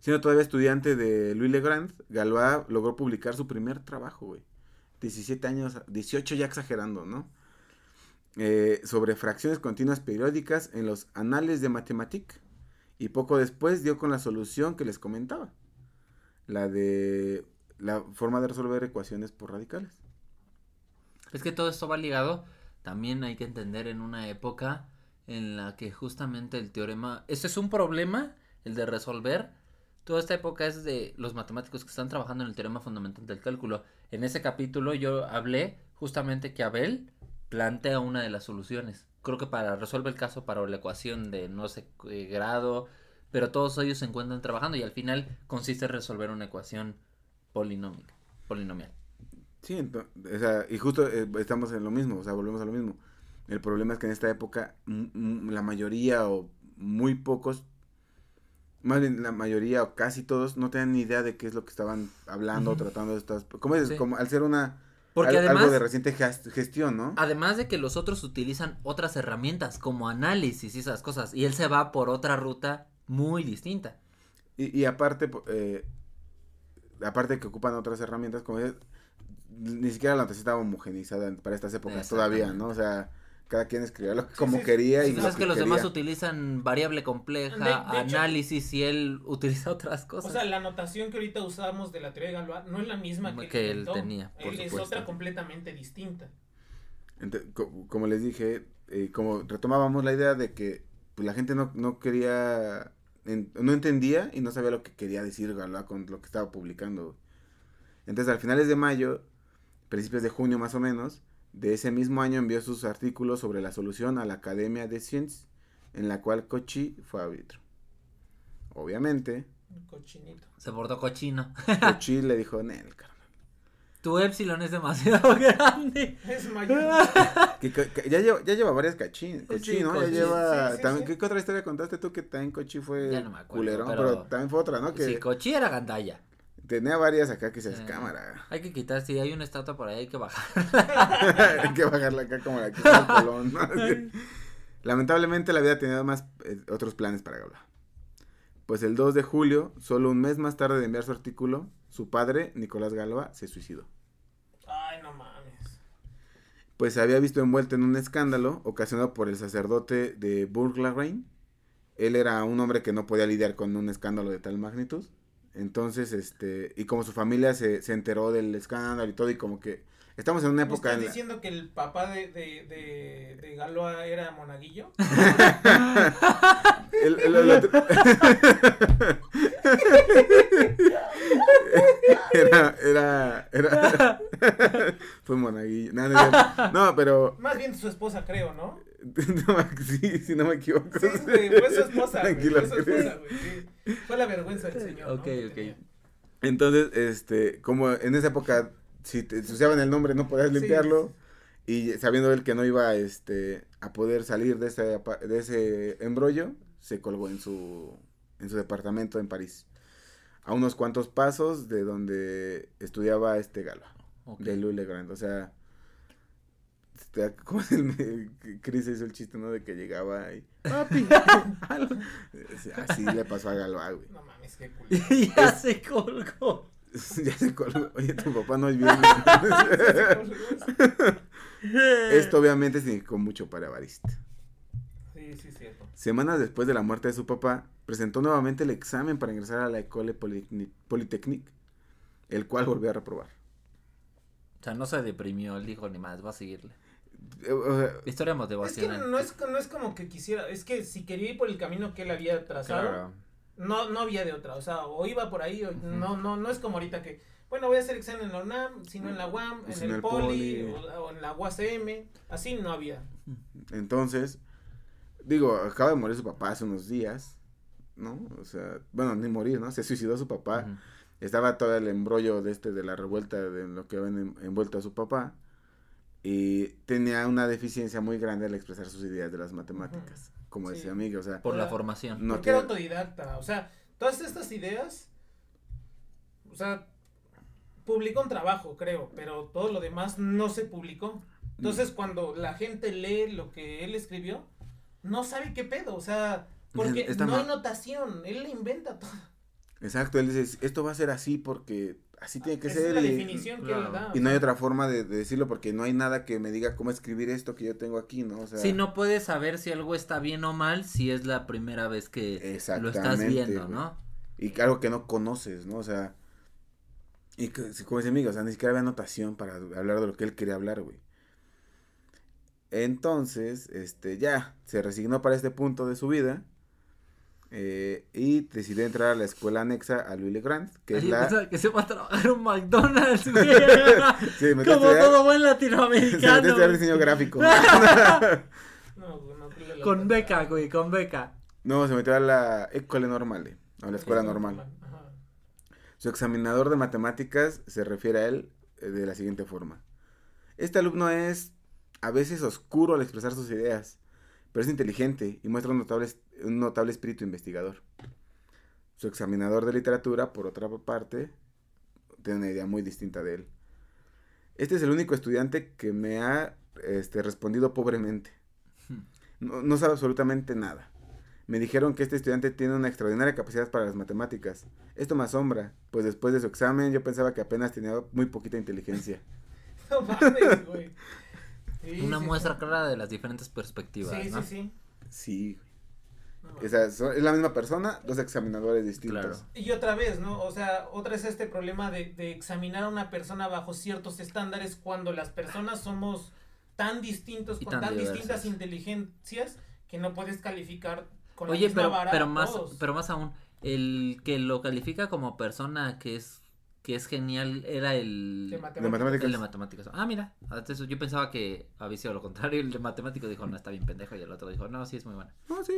Siendo todavía estudiante de Louis Le Grand, Galois logró publicar su primer trabajo, güey. 17 años, 18 ya exagerando, ¿no? Eh, sobre fracciones continuas periódicas en los Anales de Mathématiques. Y poco después dio con la solución que les comentaba. La de la forma de resolver ecuaciones por radicales. Es que todo esto va ligado, también hay que entender en una época en la que justamente el teorema, este es un problema, el de resolver, toda esta época es de los matemáticos que están trabajando en el teorema fundamental del cálculo. En ese capítulo yo hablé justamente que Abel plantea una de las soluciones. Creo que para resolver el caso para la ecuación de no sé qué grado, pero todos ellos se encuentran trabajando y al final consiste en resolver una ecuación polinómica, polinomial. Sí, ento- o sea, y justo eh, estamos en lo mismo, o sea, volvemos a lo mismo. El problema es que en esta época la mayoría o muy pocos, más bien la mayoría o casi todos no tenían ni idea de qué es lo que estaban hablando o tratando de estas... Como dices, Sí. como al ser una... Porque al- además... algo de reciente ges- gestión, ¿no? Además de que los otros utilizan otras herramientas como análisis y esas cosas, y él se va por otra ruta muy distinta. Y, y aparte, eh, aparte que ocupan otras herramientas, como es, ni siquiera la notación estaba homogenizada para estas épocas todavía, ¿no? O sea, cada quien escribía lo que, como sí, quería y Pues lo es que los quería. demás utilizan variable compleja, De- de hecho- análisis y él utiliza otras cosas. O sea, la anotación que ahorita usamos de la teoría de Galois no es la misma que, Que él tenía, por Él es otra completamente distinta. Como les dije, eh, como retomábamos la idea de que pues, la gente no, no quería, en- no entendía y no sabía lo que quería decir Galois con lo que estaba publicando. Entonces, al finales de mayo, principios de junio más o menos, de ese mismo año envió sus artículos sobre la solución a la Academia de Sciences, en la cual Kochi fue árbitro. Obviamente, cochinito. Se portó cochino. Kochi le dijo, Nel, carnal, Tu epsilon es demasiado grande. Es mayor. Que, que- que ya, lleva, ya lleva varias cachín, Cochi, Sí, ¿no? Cochi. Ya lleva... Sí, sí, también, sí. ¿qué, otra historia contaste tú que también Cochi fue Ya no me acuerdo, culero? pero- Pero... también fue otra, ¿no? Que Sí, cochi era gandalla. Tenía varias acá que se Eh, cámara. Hay que quitar, si hay una estatua por ahí hay que bajar. Hay que bajarla acá como la que hizo el Colón. Lamentablemente la vida tenía más eh, otros planes para Galois. Pues el 2 de julio, solo un mes más tarde de enviar su artículo, su padre, Nicolás Galois, se suicidó. Ay, no mames. pues se había visto envuelto en un escándalo ocasionado por el sacerdote de Burglarrain. Él era un hombre que no podía lidiar con un escándalo de tal magnitud. Entonces, este, y como su familia se, se enteró del escándalo y todo, y como que estamos en una ¿Me época estás en la- diciendo que el papá de, de, de, de Galois era monaguillo? el- el- el otro- era, era, era, fue monaguillo. No, no, no, pero, Más bien su esposa, creo, ¿no? no, sí, si no me equivoco. Sí, güey, fue su esposa, güey. Fue su esposa, güey. sí. Fue la vergüenza del señor. ¿no? Ok, que ok. tenía. Entonces, este, como en esa época, si te ensuciaban el nombre no podías Sí. limpiarlo. Y sabiendo él que no iba este, a poder salir de ese, de ese embrollo, se colgó en su, en su departamento en París. A unos cuantos pasos de donde estudiaba este Galo, Ok. de Louis Legrand. O sea, este, como el, Chris hizo el chiste, ¿no? De que llegaba y, papi, algo". así le pasó a Galois, güey. No mames, qué culero. ya se colgó. ya se colgó. Oye, tu papá no es bien. Esto obviamente significó mucho para Evariste. Sí, sí, cierto. Semanas después de la muerte de su papá, presentó nuevamente el examen para ingresar a la École Polytechni- Polytechnique, el cual volvió a reprobar. O sea, no se deprimió, él dijo ni más, va a seguirle. Eh, o sea, Historia Es que motivacional. no es, no es como que quisiera, es que si quería ir por el camino que él había trazado, claro. no, no había de otra, o sea, o iba por ahí, o no, no, no es como ahorita que, bueno, voy a hacer examen en la UNAM, sino en la UAM, en Sino el, el Poli, Poli. O, o en la UACM, así no había. Entonces, digo, acaba de morir su papá hace unos días, ¿no? O sea, bueno, ni morir, ¿no? Se suicidó su papá. Estaba todo el embrollo de este de la revuelta de lo que habían en- envuelto a su papá y tenía una deficiencia muy grande al expresar sus ideas de las matemáticas, como Sí. decía Miguel, o sea, Por la formación. no Porque era autodidacta, o sea, todas estas ideas, o sea, publicó un trabajo, creo, pero todo lo demás no se publicó. Entonces, cuando la gente lee lo que él escribió, no sabe qué pedo, o sea, porque Está no hay notación, él le inventa todo. Exacto, él dice, esto va a ser así porque así tiene que Esa ser es la y, definición que claro. da. y no hay otra forma de, de decirlo porque no hay nada que me diga cómo escribir esto que yo tengo aquí, ¿no? O sea, Sí, no puedes saber si algo está bien o mal si es la primera vez que lo estás viendo, güey. ¿no? y algo que no conoces, ¿no? O sea, y que, como dice Miguel, o sea, ni siquiera había anotación para hablar de lo que él quería hablar, güey. Entonces, este, ya, se resignó para este punto de su vida eh, y decidió entrar a la escuela anexa a Louis Legrand, que es la... que se va a trabajar un McDonald's. Sí, Como estudiar- todo buen se latinoamericano. estudiar diseño gráfico. no, no, con beca, güey, con beca. No, se metió a la École Normale, a la escuela normal. Ajá. Su examinador de matemáticas se refiere a él eh, de la siguiente forma. Este alumno es a veces oscuro al expresar sus ideas, pero es inteligente y muestra un notable, un notable espíritu investigador. Su examinador de literatura, por otra parte, tiene una idea muy distinta de él. Este es el único estudiante que me ha este, respondido pobremente. No, no sabe absolutamente nada, Me dijeron que este estudiante tiene una extraordinaria capacidad para las matemáticas. Esto me asombra, pues después de su examen yo pensaba que apenas tenía muy poquita inteligencia. No mames, güey. Sí, Una sí, muestra sí. clara de las diferentes perspectivas, Sí, ¿no? sí, sí. Sí, o sea, es la misma persona, dos examinadores distintos. Claro. Y otra vez, ¿no? O sea, otra es este problema de, de examinar a una persona bajo ciertos estándares cuando las personas somos tan distintos, Y con tan distintas inteligencias que no puedes calificar con la Oye, misma pero, vara pero a más, todos. pero más aún, el que lo califica como persona que es, que es genial era el, De De matemáticas. matemáticas. el de matemáticas. Ah, mira, antes yo pensaba que había sido lo contrario, el de matemáticos dijo, no, está bien pendejo, y el otro dijo, no, sí, es muy bueno. No, sí.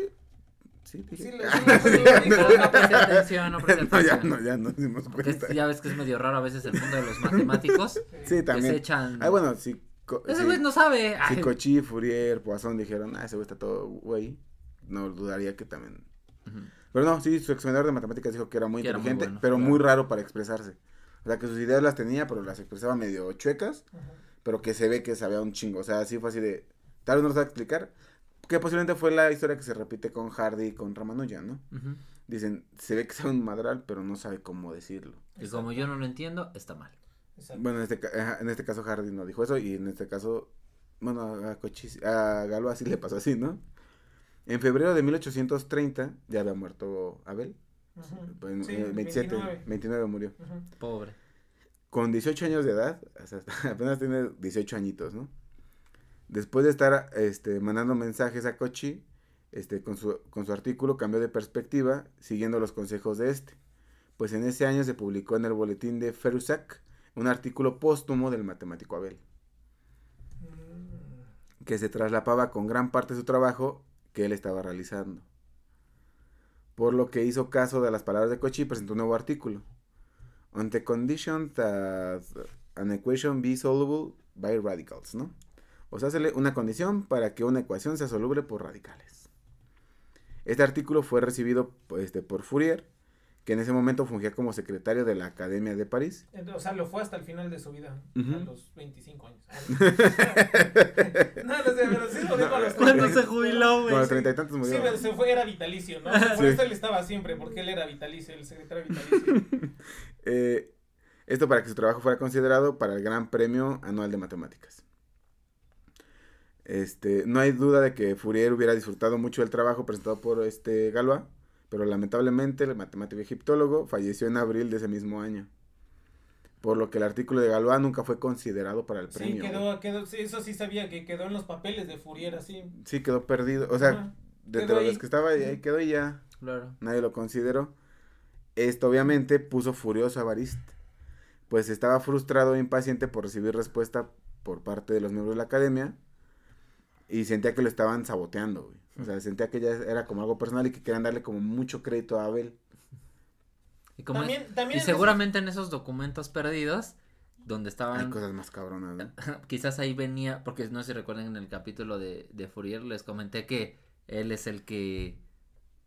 Dije. No presté atención, no presté No, ya atención. no, ya no dimos Porque cuenta. es- ya ves que es medio raro a veces el mundo de los matemáticos, Sí, que se también. echan... Ah, bueno, sí. Ese sí. güey no sabe. Si Cochi, Fourier, Poisson dijeron, ah, ese güey está todo güey, no dudaría que también. Pero no, sí, su examinador de matemáticas dijo que era muy Que era muy inteligente, bueno, pero claro. muy raro para expresarse. O sea, que sus ideas las tenía, pero las expresaba medio chuecas, pero que se ve que sabía un chingo. O sea, así fue así de, tal vez no lo sabe explicar, que posiblemente fue la historia que se repite con Hardy y con Ramanujan, ¿no? Dicen, se ve que sabe un madral, pero no sabe cómo decirlo. Y como yo no lo entiendo, está mal. Exacto. Bueno, en este, en este caso Hardy no dijo eso y en este caso, bueno, a, Cochis, a Galo así le pasó así, ¿no? En febrero de 1830 ya había muerto Abel. Ujú. pues, en- Sí, eh, 27, 29. 29 murió. Pobre. Con 18 años de edad, o sea, apenas tiene 18 añitos, ¿no? Después de estar este, mandando mensajes a Kochi, este, con, su, con su artículo cambió de perspectiva, siguiendo los consejos de este. Pues en ese año se publicó en el boletín de Ferusac un artículo póstumo del matemático Abel, Mm. que se traslapaba con gran parte de su trabajo que él estaba realizando. Por lo que hizo caso de las palabras de Kochi y presentó un nuevo artículo. On the condition that an equation be solvable by radicals, ¿no? O sea, hacerle una condición para que una ecuación sea soluble por radicales. Este artículo fue recibido este, por Fourier, que en ese momento fungía como secretario de la Academia de París. Entonces, O sea, lo fue hasta el final de su vida, a los 25 años. no, no sé, pero sí lo dijo a los ¿Cuándo 30. se jubiló, Como a los güey? treinta y tantos Sí, murió. pero se fue, era vitalicio, ¿no? Por Sí. eso él estaba siempre, porque él era vitalicio, el secretario vitalicio. Eh, esto para que su trabajo fuera considerado para el Gran Premio Anual de Matemáticas. Este, no hay duda de que Fourier hubiera disfrutado mucho del trabajo presentado por este Galois, pero lamentablemente el matemático egiptólogo falleció en abril de ese mismo año. Por lo que el artículo de Galois nunca fue considerado para el Sí, premio. quedó, quedó, sí, eso sí sabía que quedó en los papeles de Fourier así. Sí, quedó perdido. O sea, Ajá. de todos los que estaba ahí, ahí quedó y ya. Claro. nadie lo consideró. Esto obviamente puso furioso a Barist, pues estaba frustrado e impaciente por recibir respuesta por parte de los miembros de la academia y sentía que lo estaban saboteando, güey. O sea, sentía que ya era como algo personal y que querían darle como mucho crédito a Abel. Y, como También, es- también y en seguramente en esos documentos perdidos, donde Hay estaban, cosas más cabronas, ¿no? quizás ahí venía, porque no sé si recuerdan en el capítulo de, de Fourier, les comenté que él es el que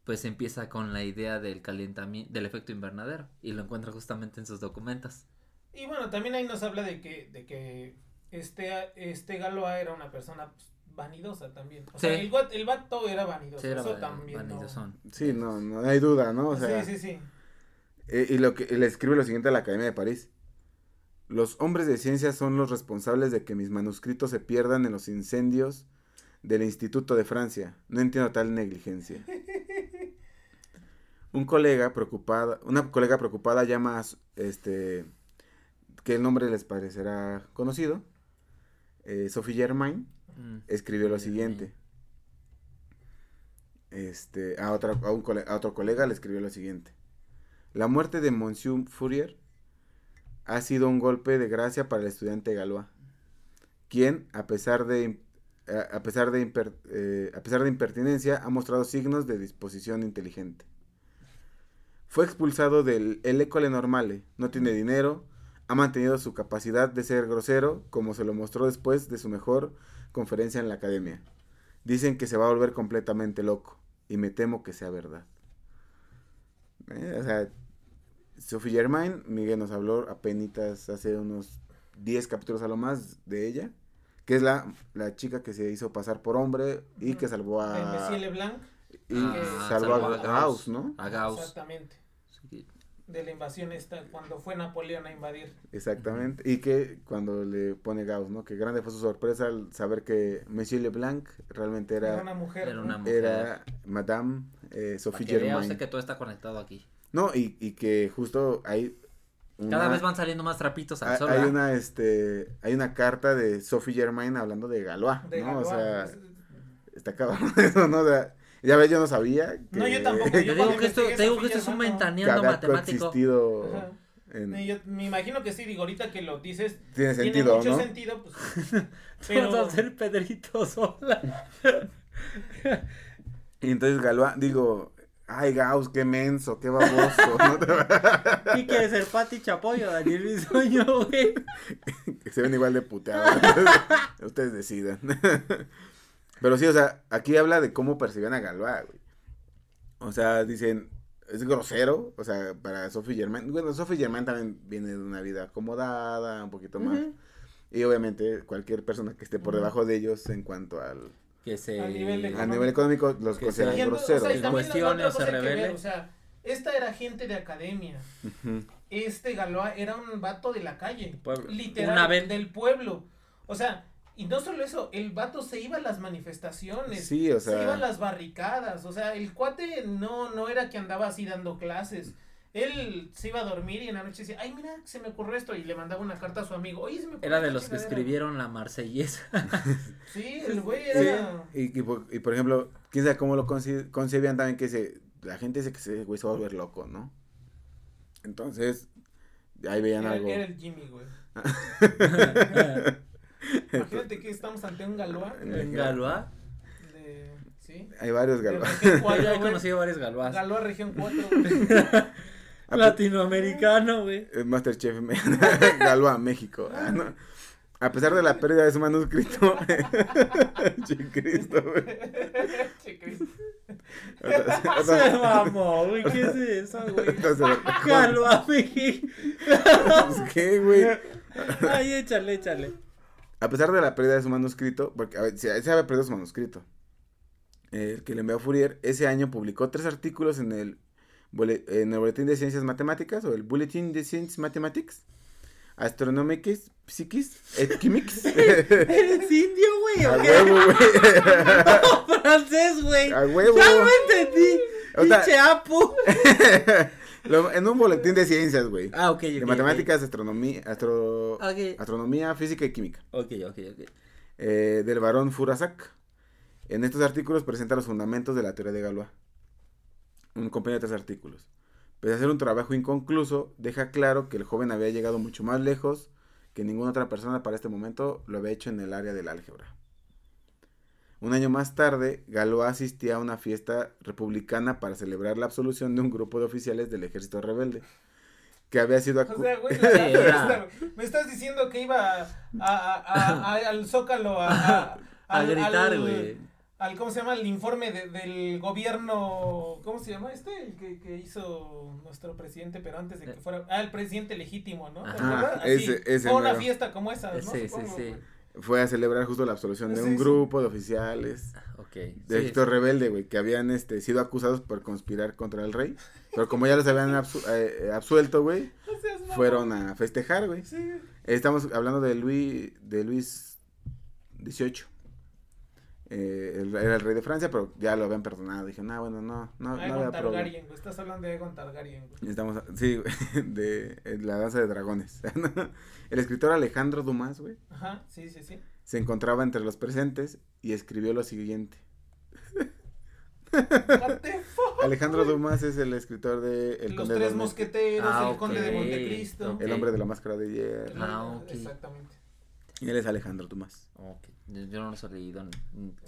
pues empieza con la idea del calentamiento, del efecto invernadero, y lo encuentra justamente en sus documentos. Y bueno, también ahí nos habla de que, de que este, este Galois era una persona pues, vanidosa también. O sea, el, el vato era vanidoso. Sí, era eso también. no-. Sí, no, no hay duda, ¿no? O sea, sí, sí, sí. eh, y lo que le escribe lo siguiente a la Academia de París. Los hombres de ciencia son los responsables de que mis manuscritos se pierdan en los incendios del Instituto de Francia. No entiendo tal negligencia. Un colega preocupada, una colega preocupada llama a este que el nombre les parecerá conocido. eh, Sophie Germain Mm. escribió lo siguiente. Este, a, otra, a, un cole- a otro colega le escribió lo siguiente. La muerte de Monsieur Fourier ha sido un golpe de gracia para el estudiante Galois, quien, a pesar de, a, a pesar de, imper- eh, a pesar de impertinencia, ha mostrado signos de disposición inteligente. Fue expulsado del el École Normale, no tiene dinero, ha mantenido su capacidad de ser grosero, como se lo mostró después de su mejor conferencia en la academia. Dicen que se va a volver completamente loco, y me temo que sea verdad. Eh, o sea, Sophie Germain, Miguel nos habló apenas hace unos 10 capítulos a lo más de ella, que es la, la chica que se hizo pasar por hombre y que salvó a... Leblanc. Y Ah, salvó salvó a a Gauss, Gauss. ¿no? A Gauss. Exactamente. Sí. De la invasión esta, cuando fue Napoleón a invadir. Exactamente. Y que cuando le pone Gauss, ¿no? Que grande fue su sorpresa al saber que Monsieur Leblanc realmente Era, era, una mujer. Era ¿no? una mujer. era Madame eh, Sophie que Germain. usted que todo está conectado aquí. No, y, y que justo hay Cada una- vez van saliendo más trapitos al sol. hay ¿verdad? una este hay una carta de Sophie Germain hablando de Galois, De ¿no? O Galois. sea, está cabrón eso, ¿no? O sea, ya ves, yo no sabía que No, yo tampoco, Te yo digo que esto, investigué te digo esa que esto es un ventaneando matemático. en- Y yo me imagino que sí, digo, ahorita que lo dices, tiene tiene sentido, mucho ¿no? sentido, pues. Vamos Pero, a hacer Pedrito sola. Y entonces Galois, digo, ay Gauss, qué menso, qué baboso, ¿no? ¿Qué quiere ser Pati Chapoyo, Daniel Bisoño, güey? que se ven igual de puteados. Ustedes decidan. Pero sí, o sea, aquí habla de cómo percibían a Galois, güey. O sea, dicen, es grosero, o sea, para Sophie Germain. Bueno, Sophie Germain también viene de una vida acomodada, un poquito más. Ujú. Y obviamente cualquier persona que esté por Ujú. debajo de ellos en cuanto al Que se... A nivel de a nivel económico los Que consideran se- ento- o groseros. sea, y cuestiones se hay que ver, revele. O sea, esta era gente de academia. Ujú. Este Galois era un vato de la calle. Pueblo. Literal, Una vez. del pueblo. O sea, y no solo eso, el vato se iba a las manifestaciones. Sí, o Se iba a sea, las barricadas, o sea, el cuate no, no era que andaba así dando clases. Él se iba a dormir y en la noche decía, ay, mira, se me ocurrió esto. Y le mandaba una carta a su amigo. Oye, se me ocurrió Era de los que chingadera". escribieron la marsellesa. Sí, el güey Sí, era. y, y por, y por ejemplo, quién sabe cómo lo concebían también que se, la gente dice que ese güey se va a volver loco, ¿no? Entonces, ahí veían Era, algo. era el Jimmy, güey. Imagínate que estamos ante un Galois. En Galois. De, ¿Sí? Hay varios Galois. Yo he conocido varios Galois. Galois región 4, güey. Latinoamericano, güey. El Masterchef Galois, México. Ah, no. A pesar de la pérdida de su manuscrito. Che, Cristo, güey. Che, Cristo. Otra- Se mamó, güey. ¿Qué es eso, güey? Galois, México. Pues, ¿Qué, güey? Ay, échale, échale. A pesar de la pérdida de su manuscrito, porque a ver, se, se había perdido su manuscrito, el que le envió a Fourier, ese año publicó tres artículos en el, en el Boletín de Ciencias Matemáticas, o el Bulletin de Science Mathematics, Astronomics, Physics, et Chemics. ¿Eres indio, güey? a ¿O qué? huevo, güey. francés, güey. A huevo. Ya lo entendí. O sea- Pinche apu. Lo- en un boletín de ciencias, güey. Ah, ok, ok. de matemáticas, astronomía, astro- astronomía, física y química. ok, ok. ok. eh, del barón Furasak. En estos artículos presenta los fundamentos de la teoría de Galois. Un compendio de tres artículos. Pese a ser un trabajo inconcluso, deja claro que el joven había llegado mucho más lejos que ninguna otra persona para este momento lo había hecho en el área del álgebra. Un año más tarde, Galois asistía a una fiesta republicana para celebrar la absolución de un grupo de oficiales del ejército rebelde, que había sido O sea, güey, la- Sí, la- era. me estás diciendo que iba a, a- a- a- al Zócalo a, a, A al- gritar, al- güey. al cómo se llama el informe de- del gobierno cómo se llama este el que, que hizo nuestro presidente pero antes de que fuera ah el presidente legítimo no ¿Te Ajá? Así, ese- ese fue una mero. fiesta como esa no Sí, sí, sí. Fue a celebrar justo la absolución de Sí, un sí. grupo de oficiales. Ok. de sí, ejército rebelde, güey, que habían este, sido acusados por conspirar contra el rey. Pero como ya los habían absu- eh, absuelto, güey, fueron a festejar, güey. Estamos hablando de Luis, de Luis XVIII. Eh, él era el rey de Francia, pero ya lo habían perdonado. Dije, no, bueno, no, no, no Aegon había problema. Targaryen güey estás hablando de Aegon Targaryen güey Estamos, sí, güey, de eh, la danza de dragones. el escritor Alejandro Dumas, güey, ajá sí sí sí se encontraba entre los presentes y escribió lo siguiente. Alejandro Dumas es el escritor de El los Conde de tres mosqueteros Ah, el conde de Montecristo ok. El hombre de la máscara de hierro. Ah, ok. exactamente Y él es Alejandro Dumas. Ok. Yo, yo no los he leído.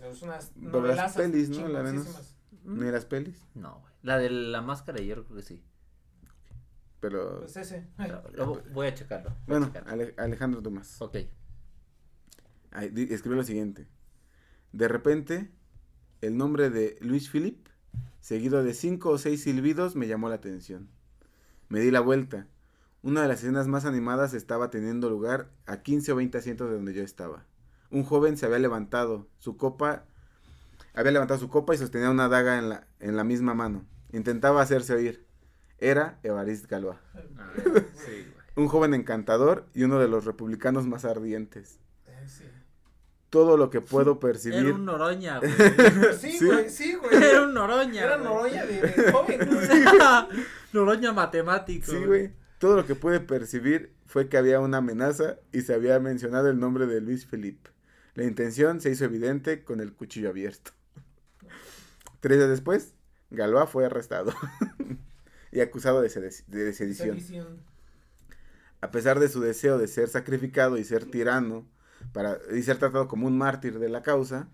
es unas Pero las pelis, ¿no? La chingoncísimas. Ni las pelis, No, güey. La de la máscara de hierro creo que sí. pero... pues ese Pero lo- voy a checarlo. voy a bueno, checarlo. Ale- Alejandro Dumas. Ok. Escribió lo siguiente. De repente, el nombre de Luis Philip, seguido de cinco o seis silbidos, me llamó la atención. Me di la vuelta. Una de las escenas más animadas estaba teniendo lugar a 15 o 20 asientos de donde yo estaba. Un joven se había levantado, su copa Había levantado su copa y sostenía una daga en la, en la misma mano. Intentaba hacerse oír. Era Evariste Galois. Ah, sí. Un joven encantador y uno de los republicanos más ardientes. Eh, sí. Todo lo que puedo percibir. Era un Noroña, güey. Sí, Sí. güey, sí, güey. Era un Noroña. Era güey. Noroña de, de joven, güey. Noroña matemático. Sí, güey. Todo lo que pude percibir fue que había una amenaza y se había mencionado el nombre de Luis Felipe. La intención se hizo evidente con el cuchillo abierto. Tres días después, Galois fue arrestado y acusado de, sede- de sedición. Sedición. A pesar de su deseo de ser sacrificado y ser tirano para, y ser tratado como un mártir de la causa,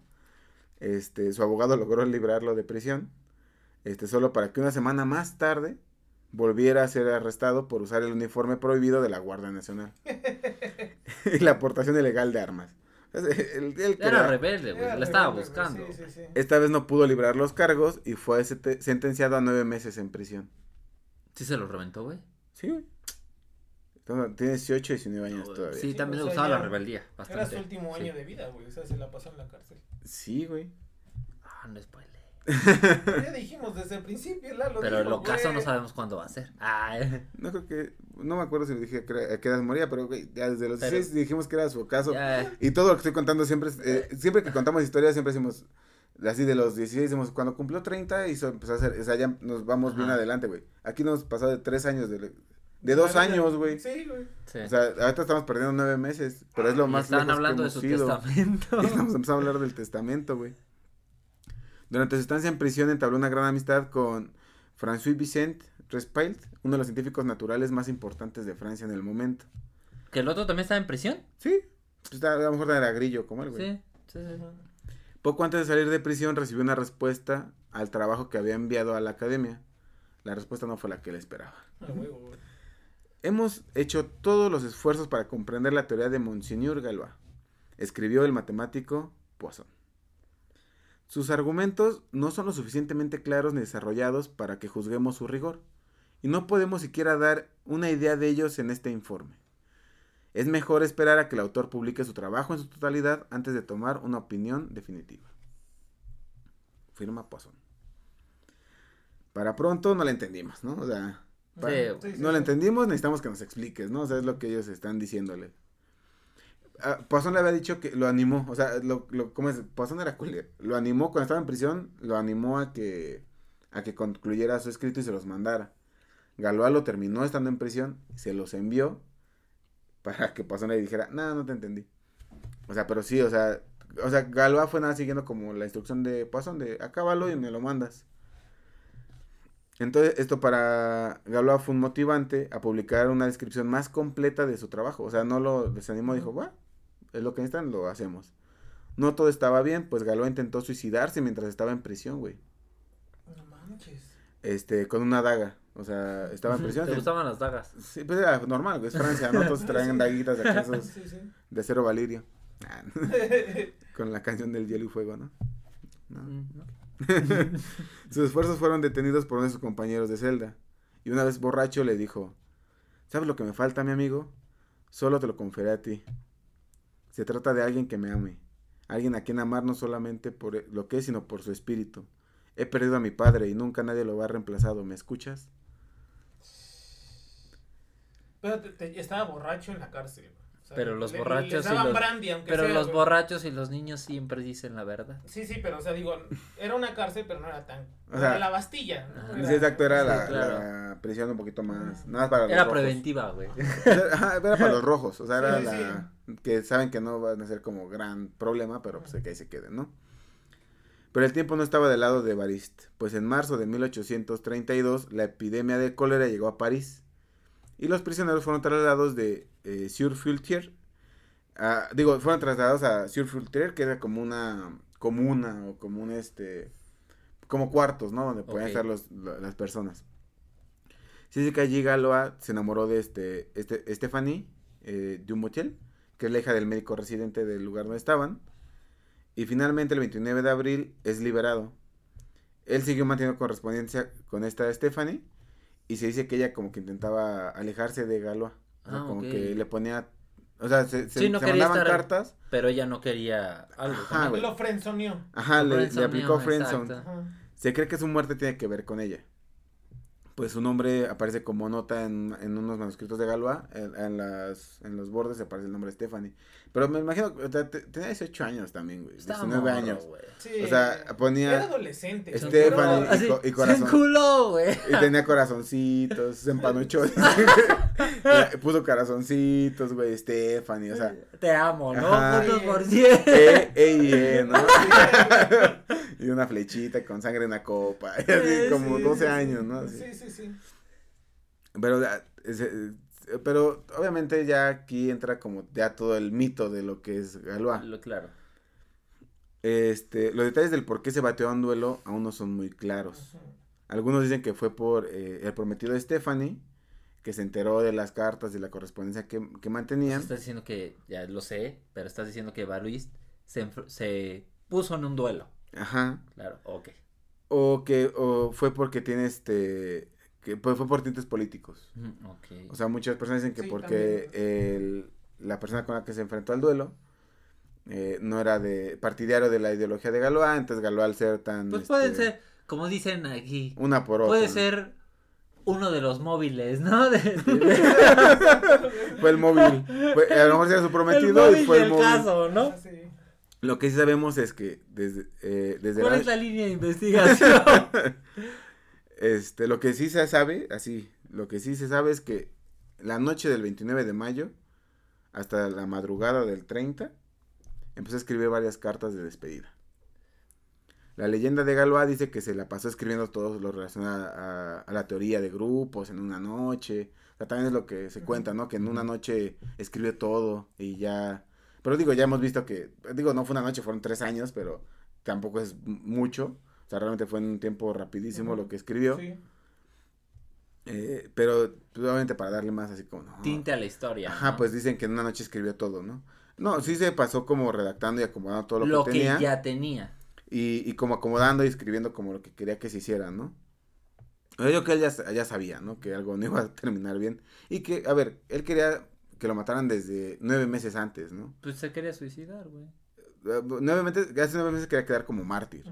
este, su abogado logró librarlo de prisión, este, solo para que una semana más tarde volviera a ser arrestado por usar el uniforme prohibido de la Guardia Nacional y la aportación ilegal de armas. El- el que Era era- rebelde, güey. Era La estaba rebelde, buscando. Sí, sí, sí. esta vez no pudo librar los cargos y fue sentenciado a nueve meses en prisión. Sí se lo reventó, güey. Sí, güey. Tiene 18 y 19 años No, todavía. Sí, también le gustaba la rebeldía. Era Bastante. su último Sí. año de vida, güey. O sea, se la pasó en la cárcel. Sí, güey. Ah, no spoile. Ya dijimos desde el principio, Lalo. Pero dijo, el ocaso güey. no sabemos cuándo va a ser. Ah. No creo que, no me acuerdo si le dije que qué edad moría, pero güey, ya desde los Pero- 16 dijimos que era su caso. Ya, Y todo lo que estoy contando siempre, es, eh, siempre que contamos historias, siempre decimos, así de los 16, decimos, cuando cumplió 30 hizo, empezó a hacer, o sea, ya nos vamos bien adelante, güey. Aquí nos pasó de 3 años, de, de 2 años, güey. Sí, güey. sí. O sea, ahorita estamos perdiendo 9 meses, pero es lo Y más Estaban lejos que hablando de hemos su testamento. Y estamos empezando a hablar del testamento, güey. Durante su estancia en prisión entabló una gran amistad con François Vicent Respailt, uno de los científicos naturales más importantes de Francia en el momento. ¿Que el otro también estaba en prisión? Sí, pues, a lo mejor era grillo como él, güey. Sí, sí, sí. Poco antes de salir de prisión recibió una respuesta al trabajo que había enviado a la academia. La respuesta no fue la que él esperaba. Güey. Hemos hecho todos los esfuerzos para comprender la teoría de Monsignor Galois, escribió el matemático Poisson. Sus argumentos no son lo suficientemente claros ni desarrollados para que juzguemos su rigor, y no podemos siquiera dar una idea de ellos en este informe. Es mejor esperar a que el autor publique su trabajo en su totalidad antes de tomar una opinión definitiva. Firma Poisson. Para pronto no la entendimos, ¿no? O sea, pa- Sí, Sí, sí, no la entendimos, necesitamos que nos expliques, ¿no? O sea, es lo que ellos están diciéndole. Ah, Poisson le había dicho que lo animó, o sea, lo, lo, ¿cómo es? Poisson era culero. Lo animó cuando estaba en prisión, lo animó a que, a que concluyera su escrito y se los mandara. Galois lo terminó estando en prisión, se los envió para que Poisson le dijera, no, no te entendí. O sea, pero sí, o sea, o sea, Galois fue nada siguiendo como la instrucción de Poisson de acábalo y me lo mandas. Entonces, esto para Galois fue un motivante a publicar una descripción más completa de su trabajo. O sea, no lo desanimó, dijo, va, es lo que necesitan, lo hacemos. No todo estaba bien, pues Galois intentó suicidarse mientras estaba en prisión, güey. No manches. Este, con una daga. O sea, estaba en prisión. ¿Te gustaban las dagas? Sí, pues era normal, güey, es Francia, ¿no? Todos traen daguitas de acá, esos Sí, sí. de cero valirio. Ah, con la canción del hielo y fuego, ¿no? No. Mm, ¿no? Sus esfuerzos fueron detenidos por uno de sus compañeros de celda. Y una vez borracho le dijo, ¿sabes lo que me falta, mi amigo? Solo te lo confiaré a ti. Se trata de alguien que me ame. Alguien a quien amar no solamente por lo que es, sino por su espíritu. He perdido a mi padre y nunca nadie lo va reemplazado. ¿Me escuchas? Pero te- estaba borracho en la cárcel. Pero los le- borrachos y los- brandy, Pero sea, los borrachos y los niños siempre dicen la verdad. Sí, sí, pero o sea, digo, era una cárcel, pero no era tan. O sea, era la Bastilla. Era- Sí, exacto, era sí, la, claro. la prisión un poquito más... Nada más para los Era rojos. preventiva, güey. Era para los rojos, o sea, era Sí, la... Que saben que no van a ser como gran problema, pero pues que ahí se queden, ¿no? Pero el tiempo no estaba del lado de Barist, pues en marzo de 1832 la epidemia de cólera llegó a París y los prisioneros fueron trasladados de eh, Surfultier, a- digo, fueron trasladados a Surfultier, que era como una comuna o como un este, como cuartos, ¿no? Donde podían Ok. estar los, la- las personas. Que allí Galois se enamoró de este, este Stephanie eh, Dumotel, que es la hija del médico residente del lugar donde estaban. Y finalmente el 29 de abril es liberado. Él siguió manteniendo correspondencia con esta Stephanie y se dice que ella como que intentaba alejarse de Galois. O sea, Ah, como que le ponía O sea, se, se, Sí, no se mandaban estar- cartas. Pero ella no quería algo. Ajá. Lo frenzoneó. Ajá, le, le Friendzone, aplicó. Ajá. Se cree que su muerte tiene que ver con ella. Pues su nombre aparece como nota en, en unos manuscritos de Galois. En, en las, en los bordes aparece el nombre Stephanie. Pero me imagino, o sea, te- tenía 18 años también, güey. Estaba 19 morro, años. Sí. O sea, ponía- Era adolescente. Este, Stephanie, Así, y co- y se corazón. enculó, güey. Y tenía corazoncitos, se empanuchó. Puso corazoncitos, güey, Stephanie, o sea. Te amo, ¿no? Ajá. Puntos por cien. E, E y E, ¿no? y una flechita con sangre en la copa. Y así Sí, como sí, 12 sí, años, ¿no? Así. Sí, sí, sí. Pero, ah, ese- eh, pero obviamente ya aquí entra como ya todo el mito de lo que es Galois. Lo- Claro. Este, los detalles del por qué se bateó a un duelo aún no son muy claros. Algunos dicen que fue por eh, el prometido de Stephanie, que se enteró de las cartas y la correspondencia que, que mantenían. Estás diciendo que, ya lo sé, pero estás diciendo que Baruis se, se puso en un duelo. Ajá. Claro, ok. O que o fue porque tiene este que pues, fue por tintes políticos. O sea, muchas personas dicen que Sí, porque el- la persona con la que se enfrentó al duelo eh, no era de partidario de la ideología de Galois, entonces Galois al ser tan pues pueden este, ser, como dicen aquí, una por otra. puede ¿no? ser uno de los móviles, ¿no? De- de- Fue el móvil. Fue- a lo mejor era su el prometido móvil y fue el móvil. caso, ¿no? Ah, sí. Lo que sí sabemos es que desde eh, desde ¿Cuál la- es la línea de investigación? Este, lo que sí se sabe, así, lo que sí se sabe es que la noche del 29 de mayo hasta la madrugada del 30 empezó a escribir varias cartas de despedida. La leyenda de Galois dice que se la pasó escribiendo todo lo relacionado a, a la teoría de grupos en una noche. O sea, también es lo que se cuenta, ¿no? Que en una noche escribió todo y ya... Pero digo, ya hemos visto que, digo, no fue una noche, fueron tres años, pero tampoco es mucho. O sea, realmente fue en un tiempo rapidísimo lo que escribió. Sí. Eh, pero pues, obviamente para darle más así como... no. Tinte a la historia. Ajá, ¿no? pues dicen que en una noche escribió todo, ¿no? No, sí se pasó como redactando y acomodando todo lo, lo que que tenía. ya tenía. Y, y como acomodando y escribiendo como lo que quería que se hiciera, ¿no? Yo creo que él ya, ya sabía, ¿no? Que algo no iba a terminar bien. Y que, a ver, él quería que lo mataran desde nueve meses antes, ¿no? Pues se quería suicidar, güey. Nueve meses, hace nueve meses quería quedar como mártir.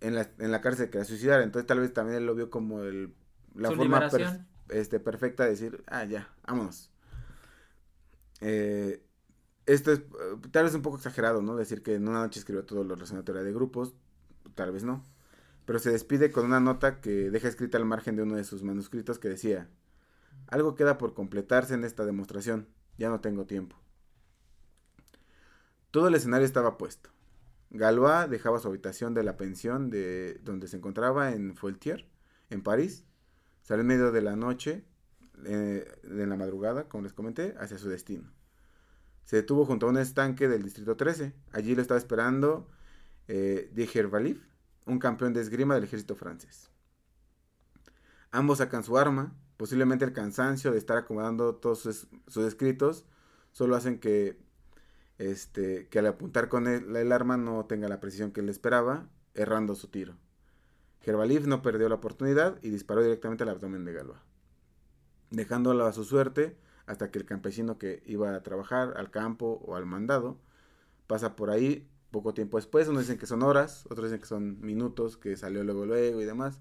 En la, en la cárcel quería suicidar. Entonces tal vez también él lo vio como el, la Su forma per- este, perfecta de decir, ah, ya, vámonos. Eh, esto es eh, tal vez un poco exagerado, ¿no? Decir que en una noche escribió todo lo relacionado a teoría de grupos, tal vez no. Pero se despide con una nota que deja escrita al margen de uno de sus manuscritos que decía, algo queda por completarse en esta demostración, ya no tengo tiempo. Todo el escenario estaba puesto. Galois dejaba su habitación de la pensión de donde se encontraba en Foultier, en París, salió en medio de la noche, eh, de la madrugada, como les comenté, hacia su destino. Se detuvo junto a un estanque del distrito 13. Allí lo estaba esperando eh, un campeón de esgrima del ejército francés. Ambos sacan su arma. Posiblemente el cansancio de estar acomodando todos sus, sus escritos solo hacen que, este, que al apuntar con el, el arma no tenga la precisión que él esperaba, errando su tiro. Gervalif no perdió la oportunidad y disparó directamente al abdomen de Galois, dejándolo a su suerte hasta que el campesino que iba a trabajar al campo o al mandado pasa por ahí poco tiempo después. Unos dicen que son horas, otros dicen que son minutos, que salió luego, luego y demás.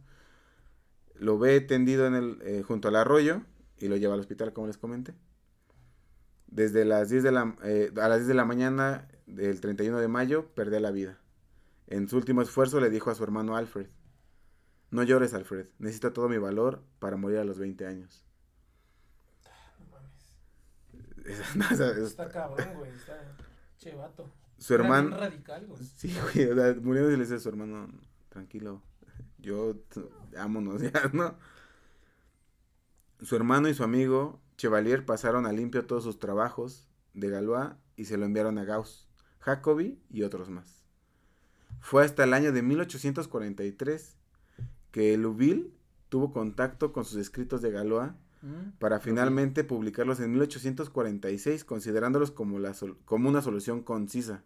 Lo ve tendido en el, eh, junto al arroyo y lo lleva al hospital, como les comenté. Desde las 10 de la, eh, a las 10 de la mañana del 31 de mayo perdió la vida. En su último esfuerzo le dijo a su hermano Alfred, no llores Alfred, necesito todo mi valor para morir a los 20 años. No mames. No, o sea, Está cabrón, güey. Está che vato. su hermano... radical, güey. Sí, güey, o sea, muriendo y le dice a su hermano, tranquilo, yo, vámonos ya, ¿no? Su hermano y su amigo Chevalier pasaron a limpio todos sus trabajos de Galois y se lo enviaron a Gauss, Jacobi y otros más. Fue hasta el año de 1843 que Louville tuvo contacto con sus escritos de Galois Mm. para finalmente publicarlos en 1846, considerándolos como, la como una solución concisa.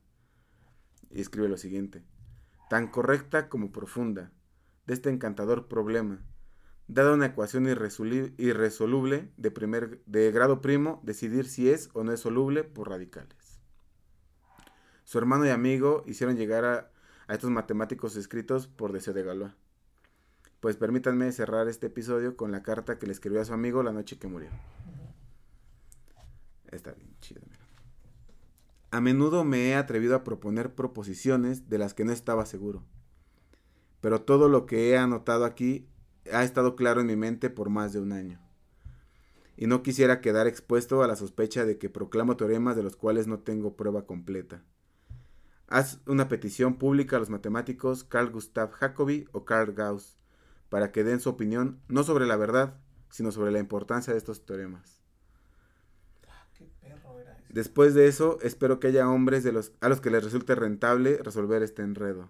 Y escribe lo siguiente, tan correcta como profunda, de este encantador problema, Dada una ecuación irresoluble de, primer, de grado primo, decidir si es o no es soluble por radicales. Su hermano y amigo hicieron llegar a, a estos matemáticos escritos por deseo de Galois. Pues permítanme cerrar este episodio con la carta que le escribió a su amigo la noche que murió. Está bien chido. A menudo me he atrevido a proponer proposiciones de las que no estaba seguro. Pero todo lo que he anotado aquí ha estado claro en mi mente por más de un año. Y no quisiera quedar expuesto a la sospecha de que proclamo teoremas de los cuales no tengo prueba completa. Haz una petición pública a los matemáticos Carl Gustav Jacobi o Carl Gauss para que den su opinión no sobre la verdad, sino sobre la importancia de estos teoremas. Ah, qué perro era ese. Después de eso, espero que haya hombres de los, a los que les resulte rentable resolver este enredo.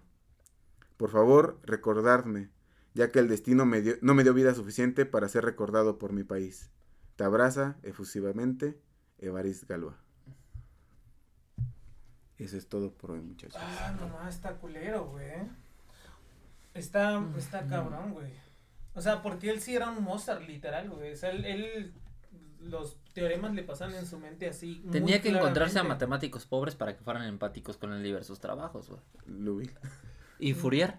Por favor, recordadme, ya que el destino me dio- no me dio vida suficiente para ser recordado por mi país. Te abraza efusivamente, Evarist Galois. Eso es todo por hoy, muchachos. Ah, nomás está culero, güey. Está, está cabrón, güey. O sea, porque él sí era un Mozart, literal, güey. O sea, él, él- los teoremas le pasan en su mente así. muy Tenía que encontrarse a matemáticos pobres para que fueran empáticos con él y ver sus trabajos, güey. Louis. Y Fourier.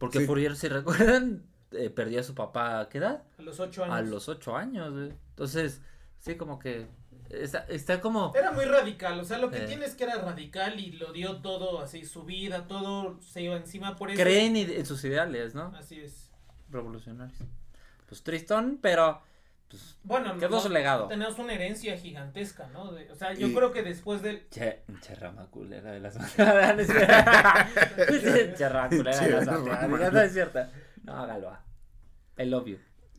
Porque Sí. Fourier, si recuerdan, eh, perdió a su papá, ¿a qué edad? A los ocho años. A los ocho años, güey. Entonces, sí, como que está, está como... Era muy radical, o sea, lo que Eh. tiene es que era radical y lo dio todo así, su vida, todo se iba encima por eso. Creen en sus ideales, ¿no? Así es. Revolucionarios. Pues tristón, pero... Pues, Bueno, Quedó su legado. Tenemos una herencia gigantesca, ¿no? De- o sea, yo Y- creo que después del... che, che rama culera de las matemáticas. che rama culera de las rama. No es cierto. No, hágalo. I love you.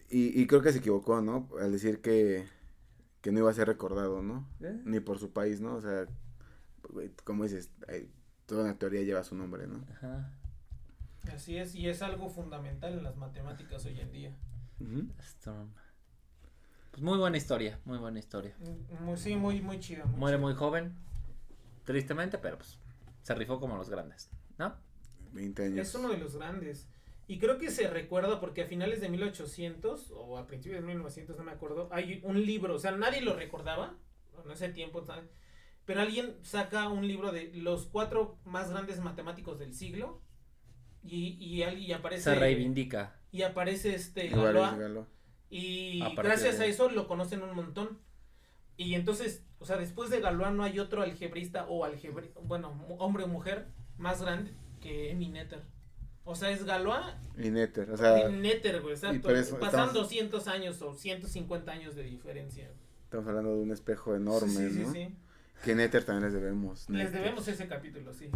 Y, y creo que se equivocó, ¿no? Al decir que, que no iba a ser recordado, ¿no? ¿Eh? Ni por su país, ¿no? O sea, como dices, hay- toda una teoría lleva su nombre, ¿no? Ajá. Así es, y es algo fundamental en las matemáticas hoy en día. Ujú. Storm. Pues muy buena historia, muy buena historia. Muy, sí, muy, muy chido. Muy Muere chido. muy joven, tristemente, pero pues se rifó como los grandes, ¿no? 20 años. Es uno de los grandes. Y creo que se recuerda porque a finales de 1800 o a principios de 1900, no me acuerdo, hay un libro, o sea, nadie lo recordaba en ese tiempo, ¿sabes? pero alguien saca un libro de los cuatro más grandes matemáticos del siglo y, y, y aparece Se reivindica. y aparece este Galois, es Galo. Y A gracias de- a eso lo conocen un montón. Y entonces, o sea, después de Galois no hay otro algebrista o algebri bueno, hombre o mujer más grande que Emmy Noether. O sea, es Galois Y Nether, o sea, y Noether, güey. exacto. y por eso Pasan estamos- 200 años o 150 años de diferencia. estamos hablando de un espejo enorme, sí, sí, ¿no? sí. Que Nether también les debemos. Les Nether. debemos ese capítulo, sí.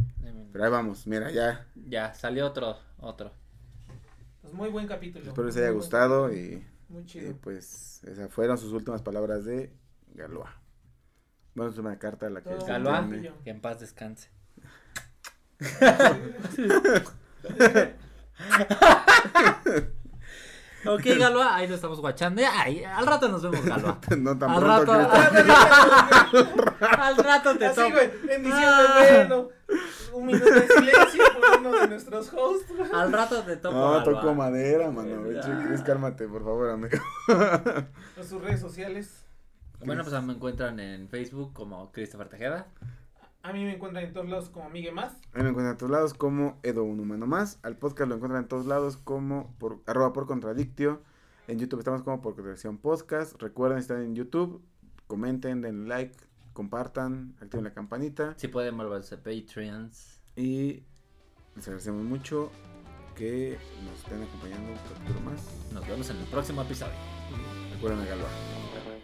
Pero ahí vamos, mira, ya. Ya, salió otro, otro. Pues muy buen capítulo. Espero les haya gustado y, Muy y chido. pues esas fueron sus últimas palabras de Galois. Bueno, es una carta a la que... Todo entiende. Que en paz descanse. Ok, Galois, ahí lo estamos guachando. Ay, al rato nos vemos, Galois. no tan Al pronto rato, al rato te Así, toco. güey, en diciembre, Ah. bueno, un minuto de silencio por uno de nuestros hosts. Al rato te toco. No, Galois. toco madera, mano. Cris, cálmate, por favor, amigo. A sus redes sociales. Bueno, pues me encuentran en Facebook como Christopher Tejeda. A mí me encuentran en todos lados como Miguel Más. Ahí me encuentran en todos lados como Edo Un Humano Más. Al podcast lo encuentran en todos lados como por arroba por contradictio. En YouTube estamos como por contradicción podcast. Recuerden estar en YouTube. Comenten, den like, compartan, activen la campanita. Si pueden volverse Patreons. Y les agradecemos mucho que nos estén acompañando un capítulo más. Nos vemos en el próximo episodio. Recuerden a Galois.